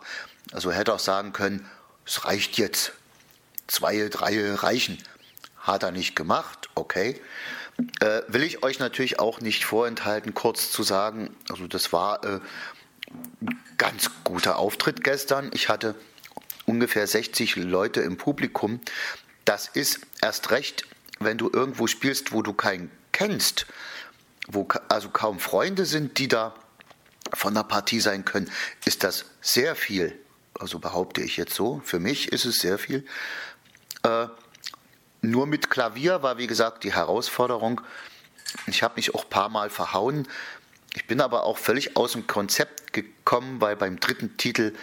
Speaker 3: Also hätte auch sagen können, es reicht jetzt. Zwei, drei reichen. Hat er nicht gemacht, okay. Äh, will ich euch natürlich auch nicht vorenthalten, kurz zu sagen, also das war äh, ein ganz guter Auftritt gestern. Ich hatte ungefähr 60 Leute im Publikum. Das ist erst recht, wenn du irgendwo spielst, wo du keinen kennst, wo also kaum Freunde sind, die da von der Partie sein können, ist das sehr viel. Also behaupte ich jetzt so. Für mich ist es sehr viel. Äh, nur mit Klavier war, wie gesagt, die Herausforderung. Ich habe mich auch ein paar Mal verhauen. Ich bin aber auch völlig aus dem Konzept gekommen, weil beim dritten Titel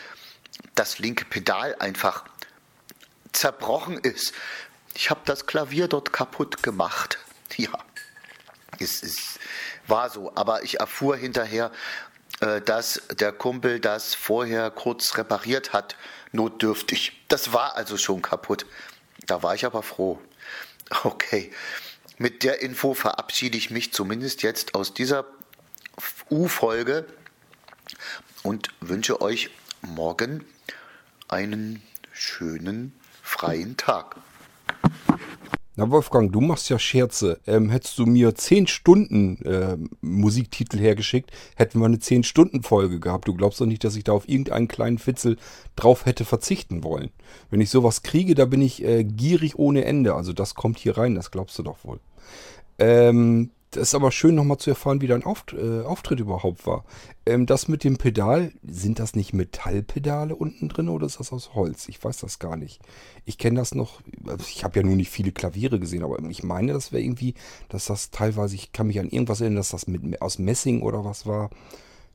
Speaker 3: das linke Pedal einfach zerbrochen ist. Ich habe das Klavier dort kaputt gemacht. Ja, es, es war so. Aber ich erfuhr hinterher, äh, dass der Kumpel das vorher kurz repariert hat, notdürftig. Das war also schon kaputt. Da war ich aber froh. Okay, mit der Info verabschiede ich mich zumindest jetzt aus dieser U-Folge und wünsche euch morgen einen schönen freien Tag.
Speaker 1: Na Wolfgang, du machst ja Scherze. Ähm, hättest du mir 10 Stunden äh, Musiktitel hergeschickt, hätten wir eine 10 Stunden Folge gehabt. Du glaubst doch nicht, dass ich da auf irgendeinen kleinen Fitzel drauf hätte verzichten wollen. Wenn ich sowas kriege, da bin ich äh, gierig ohne Ende. Also das kommt hier rein, das glaubst du doch wohl. Ähm, das ist aber schön nochmal zu erfahren, wie dein Auft äh, Auftritt überhaupt war. Ähm, das mit dem Pedal, sind das nicht Metallpedale unten drin oder ist das aus Holz? Ich weiß das gar nicht. Ich kenne das noch, also ich habe ja nur nicht viele Klaviere gesehen, aber ich meine, das wäre irgendwie, dass das teilweise, ich kann mich an irgendwas erinnern, dass das mit, aus Messing oder was war.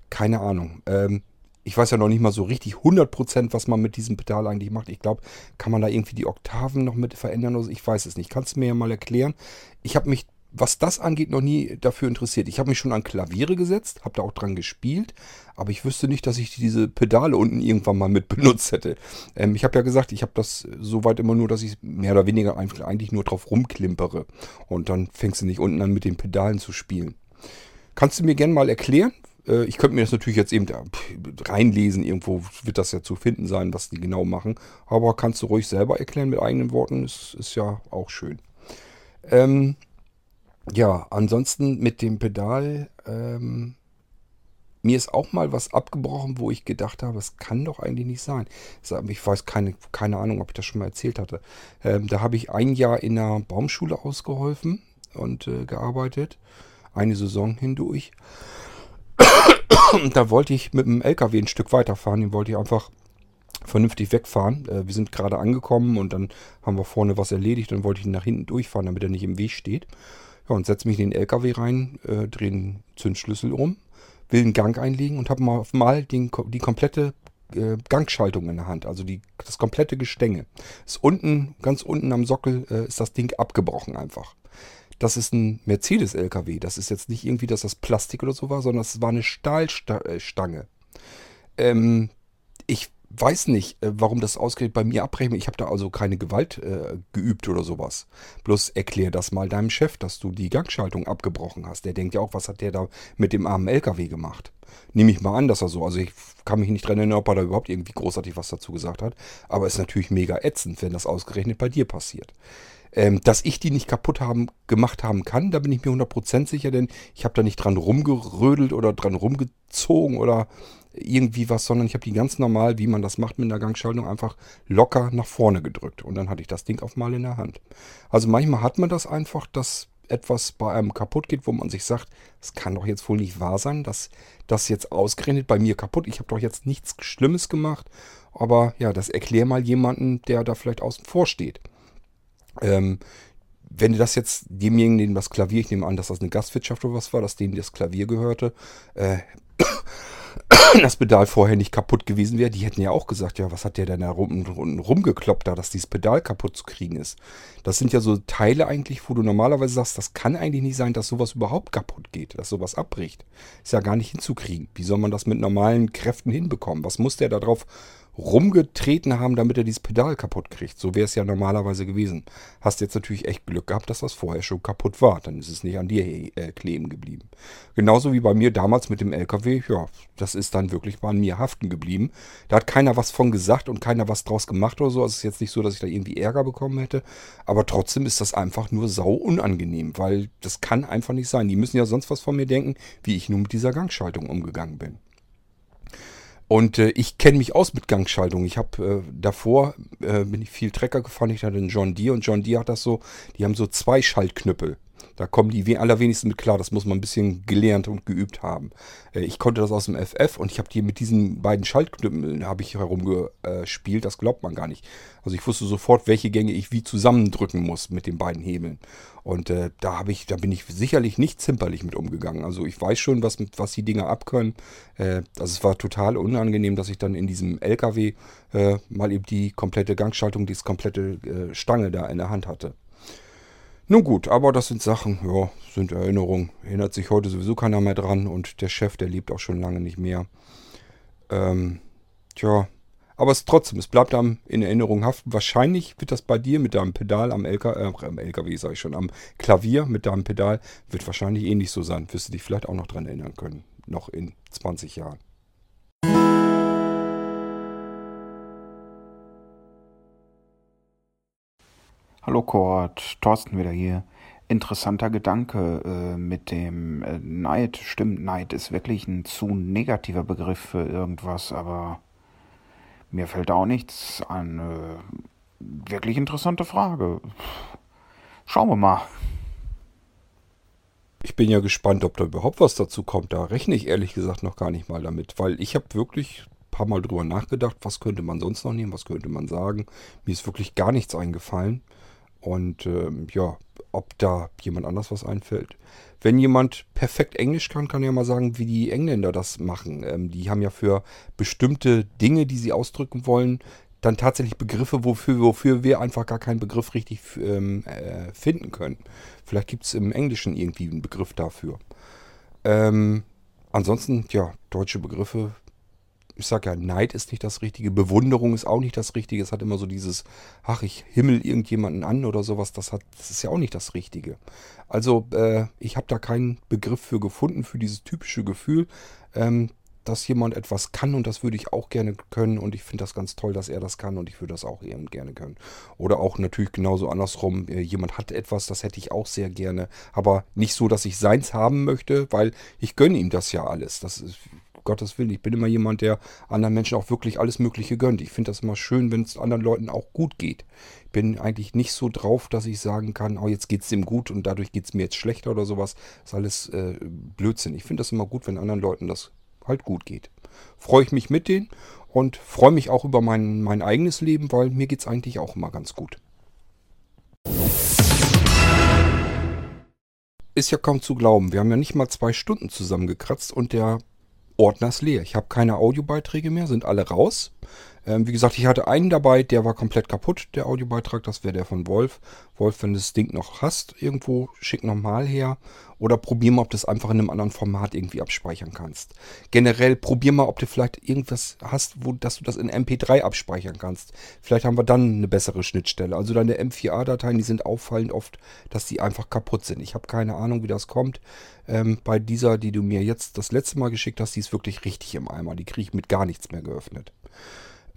Speaker 1: Keine Ahnung. Ähm, ich weiß ja noch nicht mal so richtig 100%, was man mit diesem Pedal eigentlich macht. Ich glaube, kann man da irgendwie die Oktaven noch mit verändern oder so? Ich weiß es nicht. Kannst du mir ja mal erklären? Ich habe mich, was das angeht, noch nie dafür interessiert. Ich habe mich schon an Klaviere gesetzt, habe da auch dran gespielt, aber ich wüsste nicht, dass ich diese Pedale unten irgendwann mal mit benutzt hätte. Ähm, ich habe ja gesagt, ich habe das soweit immer nur, dass ich mehr oder weniger eigentlich nur drauf rumklimpere. Und dann fängst du nicht unten an mit den Pedalen zu spielen. Kannst du mir gerne mal erklären, äh, ich könnte mir das natürlich jetzt eben reinlesen, irgendwo wird das ja zu finden sein, was die genau machen. Aber kannst du ruhig selber erklären mit eigenen Worten, ist, ist ja auch schön. Ähm, ja, ansonsten mit dem Pedal, ähm, mir ist auch mal was abgebrochen, wo ich gedacht habe, es kann doch eigentlich nicht sein. Ich weiß keine, keine Ahnung, ob ich das schon mal erzählt hatte. Ähm, da habe ich ein Jahr in einer Baumschule ausgeholfen und äh, gearbeitet, eine Saison hindurch. da wollte ich mit dem LKW ein Stück weiterfahren. Den wollte ich einfach vernünftig wegfahren. Äh, wir sind gerade angekommen und dann haben wir vorne was erledigt. Dann wollte ich ihn nach hinten durchfahren, damit er nicht im Weg steht. Ja, und setze mich in den LKW rein, äh, drehe den Zündschlüssel um, will einen Gang einlegen und habe mal, mal den, die komplette äh, Gangschaltung in der Hand. Also die, das komplette Gestänge. Ist unten, ganz unten am Sockel äh, ist das Ding abgebrochen einfach das ist ein Mercedes-LKW. Das ist jetzt nicht irgendwie, dass das Plastik oder so war, sondern es war eine Stahlstange. Ähm, ich weiß nicht, äh, warum das ausgerechnet bei mir abrechnet. Ich habe da also keine Gewalt äh, geübt oder sowas. Bloß erklär das mal deinem Chef, dass du die Gangschaltung abgebrochen hast. Der denkt ja auch, was hat der da mit dem armen LKW gemacht? Nehme ich mal an, dass er so. Also ich kann mich nicht dran erinnern, ob er da überhaupt irgendwie großartig was dazu gesagt hat. Aber ist natürlich mega ätzend, wenn das ausgerechnet bei dir passiert. Ähm, dass ich die nicht kaputt haben, gemacht haben kann, da bin ich mir 100% sicher, denn ich habe da nicht dran rumgerödelt oder dran rumgezogen oder irgendwie was, sondern ich habe die ganz normal, wie man das macht mit einer Gangschaltung, einfach locker nach vorne gedrückt. Und dann hatte ich das Ding auf mal in der Hand. Also manchmal hat man das einfach, dass etwas bei einem kaputt geht, wo man sich sagt, es kann doch jetzt wohl nicht wahr sein, dass das jetzt ausgerechnet bei mir kaputt. Ich habe doch jetzt nichts Schlimmes gemacht. Aber ja, das erklär mal jemanden, der da vielleicht außen vor steht. Ähm, wenn du das jetzt demjenigen, dem das Klavier, ich nehme an, dass das eine Gastwirtschaft oder was war, dass denen das Klavier gehörte, äh, das Pedal vorher nicht kaputt gewesen wäre, die hätten ja auch gesagt, ja, was hat der denn da rum, rum, rumgekloppt da, dass dieses Pedal kaputt zu kriegen ist. Das sind ja so Teile eigentlich, wo du normalerweise sagst, das kann eigentlich nicht sein, dass sowas überhaupt kaputt geht, dass sowas abbricht. Ist ja gar nicht hinzukriegen. Wie soll man das mit normalen Kräften hinbekommen? Was muss der da drauf rumgetreten haben, damit er dieses Pedal kaputt kriegt. So wäre es ja normalerweise gewesen. Hast jetzt natürlich echt Glück gehabt, dass das vorher schon kaputt war. Dann ist es nicht an dir äh, kleben geblieben. Genauso wie bei mir damals mit dem LKW. Ja, das ist dann wirklich an mir haften geblieben. Da hat keiner was von gesagt und keiner was draus gemacht oder so. Also es ist jetzt nicht so, dass ich da irgendwie Ärger bekommen hätte. Aber trotzdem ist das einfach nur sau unangenehm, weil das kann einfach nicht sein. Die müssen ja sonst was von mir denken, wie ich nun mit dieser Gangschaltung umgegangen bin. Und äh, ich kenne mich aus mit Gangschaltung. Ich habe äh, davor äh, bin ich viel Trecker gefahren. Ich hatte einen John Deere und John Deere hat das so. Die haben so zwei Schaltknüppel. Da kommen die allerwenigsten mit klar. Das muss man ein bisschen gelernt und geübt haben. Äh, ich konnte das aus dem FF und ich habe die mit diesen beiden Schaltknüppeln habe ich herumgespielt. Das glaubt man gar nicht. Also ich wusste sofort, welche Gänge ich wie zusammendrücken muss mit den beiden Hebeln. Und äh, da habe ich, da bin ich sicherlich nicht zimperlich mit umgegangen. Also ich weiß schon, was, was die Dinger abkönnen. Äh, also war total unangenehm, dass ich dann in diesem LKW äh, mal eben die komplette Gangschaltung, die komplette äh, Stange da in der Hand hatte. Nun gut, aber das sind Sachen, ja, sind Erinnerungen. Erinnert sich heute sowieso keiner mehr dran und der Chef, der lebt auch schon lange nicht mehr. Ähm, tja, aber es trotzdem, es bleibt einem in Erinnerung haften. Wahrscheinlich wird das bei dir mit deinem Pedal am, LK, äh, am LKW, sage ich schon, am Klavier mit deinem Pedal, wird wahrscheinlich ähnlich so sein. Wirst du dich vielleicht auch noch dran erinnern können. Noch in 20 Jahren.
Speaker 2: Hallo Kurt, Thorsten wieder hier. Interessanter Gedanke äh, mit dem äh, Neid. Stimmt, Neid ist wirklich ein zu negativer Begriff für irgendwas, aber mir fällt auch nichts an. Äh, wirklich interessante Frage. Schauen wir mal.
Speaker 1: Ich bin ja gespannt, ob da überhaupt was dazu kommt. Da rechne ich ehrlich gesagt noch gar nicht mal damit, weil ich habe wirklich ein paar Mal drüber nachgedacht, was könnte man sonst noch nehmen, was könnte man sagen. Mir ist wirklich gar nichts eingefallen. Und ähm, ja, ob da jemand anders was einfällt. Wenn jemand perfekt Englisch kann, kann ja mal sagen, wie die Engländer das machen. Ähm, die haben ja für bestimmte Dinge, die sie ausdrücken wollen, dann tatsächlich Begriffe, wofür, wofür wir einfach gar keinen Begriff richtig ähm, äh, finden können. Vielleicht gibt es im Englischen irgendwie einen Begriff dafür. Ähm, ansonsten, ja, deutsche Begriffe. Ich sag ja, Neid ist nicht das Richtige, Bewunderung ist auch nicht das Richtige. Es hat immer so dieses, ach, ich himmel irgendjemanden an oder sowas. Das, hat, das ist ja auch nicht das Richtige. Also, äh, ich habe da keinen Begriff für gefunden, für dieses typische Gefühl. Ähm, dass jemand etwas kann und das würde ich auch gerne können und ich finde das ganz toll, dass er das kann und ich würde das auch eben gerne können. Oder auch natürlich genauso andersrum, äh, jemand hat etwas, das hätte ich auch sehr gerne, aber nicht so, dass ich seins haben möchte, weil ich gönne ihm das ja alles. Das ist Gottes Willen, ich bin immer jemand, der anderen Menschen auch wirklich alles Mögliche gönnt. Ich finde das immer schön, wenn es anderen Leuten auch gut geht. Ich bin eigentlich nicht so drauf, dass ich sagen kann, oh, jetzt geht es dem gut und dadurch geht es mir jetzt schlechter oder sowas. Das ist alles äh, Blödsinn. Ich finde das immer gut, wenn anderen Leuten das halt gut geht. Freue ich mich mit denen und freue mich auch über mein, mein eigenes Leben, weil mir geht es eigentlich auch immer ganz gut. Ist ja kaum zu glauben. Wir haben ja nicht mal zwei Stunden zusammengekratzt und der Ordner ist leer. Ich habe keine Audiobeiträge mehr, sind alle raus. Ähm, wie gesagt, ich hatte einen dabei, der war komplett kaputt, der Audiobeitrag. Das wäre der von Wolf. Wolf, wenn du das Ding noch hast, irgendwo, schick nochmal her. Oder probier mal, ob du es einfach in einem anderen Format irgendwie abspeichern kannst. Generell probier mal, ob du vielleicht irgendwas hast, wo, dass du das in MP3 abspeichern kannst. Vielleicht haben wir dann eine bessere Schnittstelle. Also deine M4A-Dateien, die sind auffallend oft, dass die einfach kaputt sind. Ich habe keine Ahnung, wie das kommt. Ähm, bei dieser, die du mir jetzt das letzte Mal geschickt hast, die ist wirklich richtig im Eimer. Die kriege ich mit gar nichts mehr geöffnet.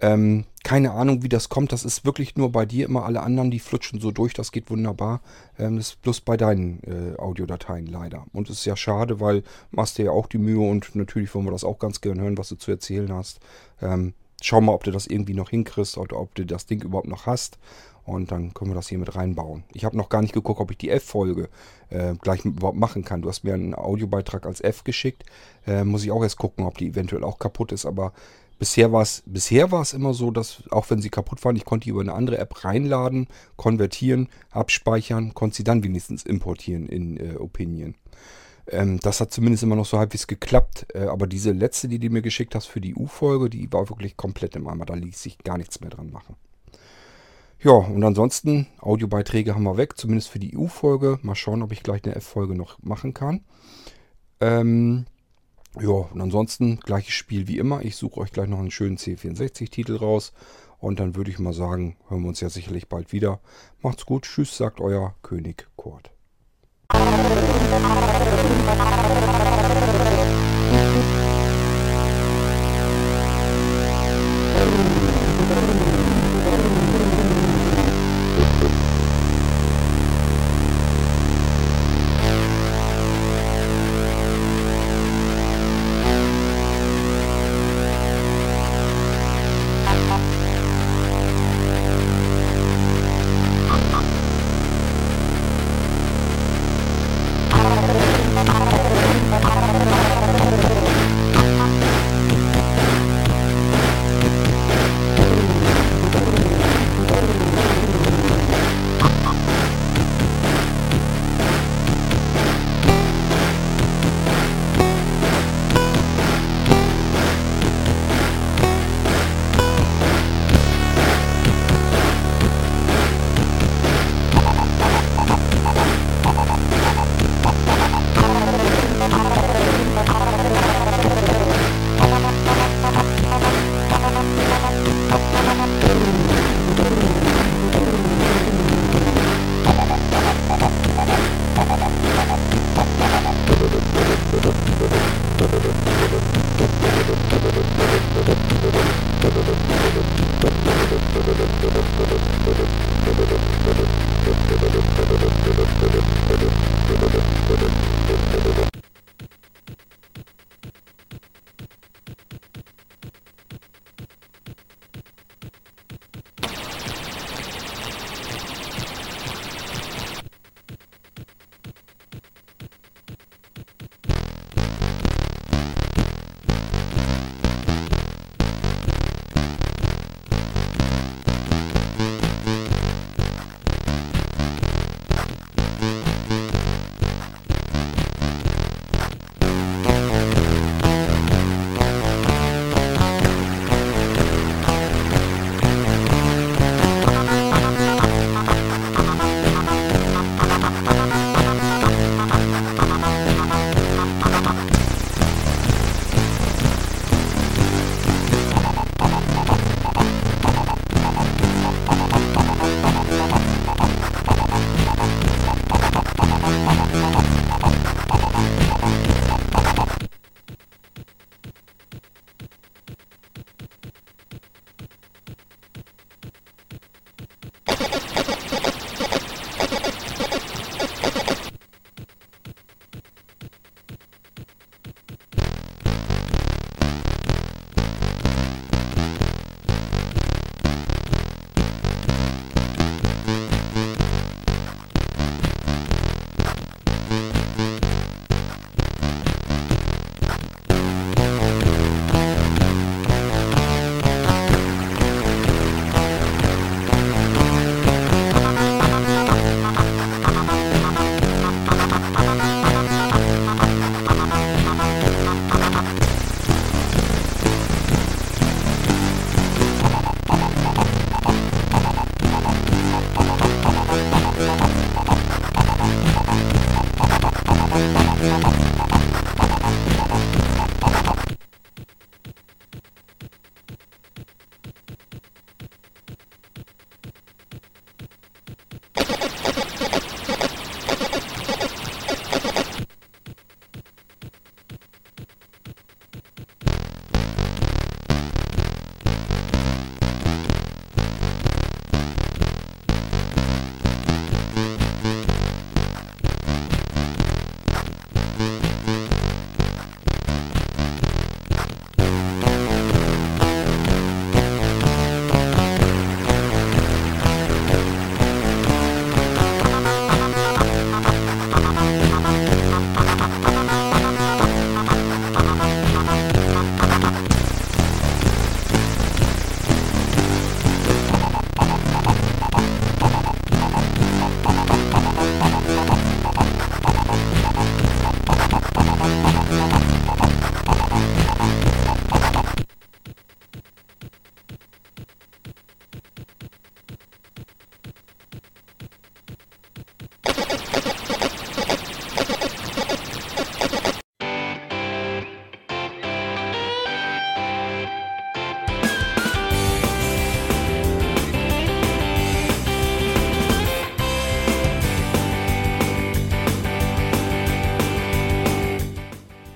Speaker 1: Ähm, keine Ahnung, wie das kommt. Das ist wirklich nur bei dir immer. Alle anderen, die flutschen so durch. Das geht wunderbar. Ähm, das ist bloß bei deinen äh, Audiodateien leider. Und es ist ja schade, weil machst dir ja auch die Mühe und natürlich wollen wir das auch ganz gern hören, was du zu erzählen hast. Ähm, schau mal, ob du das irgendwie noch hinkriegst oder ob du das Ding überhaupt noch hast. Und dann können wir das hier mit reinbauen. Ich habe noch gar nicht geguckt, ob ich die F-Folge äh, gleich überhaupt machen kann. Du hast mir einen Audiobeitrag als F geschickt. Äh, muss ich auch erst gucken, ob die eventuell auch kaputt ist. Aber Bisher war es bisher immer so, dass auch wenn sie kaputt waren, ich konnte die über eine andere App reinladen, konvertieren, abspeichern, konnte sie dann wenigstens importieren in äh, Opinion. Ähm, das hat zumindest immer noch so halbwegs geklappt. Äh, aber diese letzte, die du mir geschickt hast für die U-Folge, die war wirklich komplett im Eimer. Da ließ sich gar nichts mehr dran machen. Ja, und ansonsten, Audiobeiträge haben wir weg, zumindest für die U-Folge. Mal schauen, ob ich gleich eine F-Folge noch machen kann. Ähm, ja, und ansonsten gleiches Spiel wie immer. Ich suche euch gleich noch einen schönen C64-Titel raus. Und dann würde ich mal sagen, hören wir uns ja sicherlich bald wieder. Macht's gut, tschüss, sagt euer König Kurt.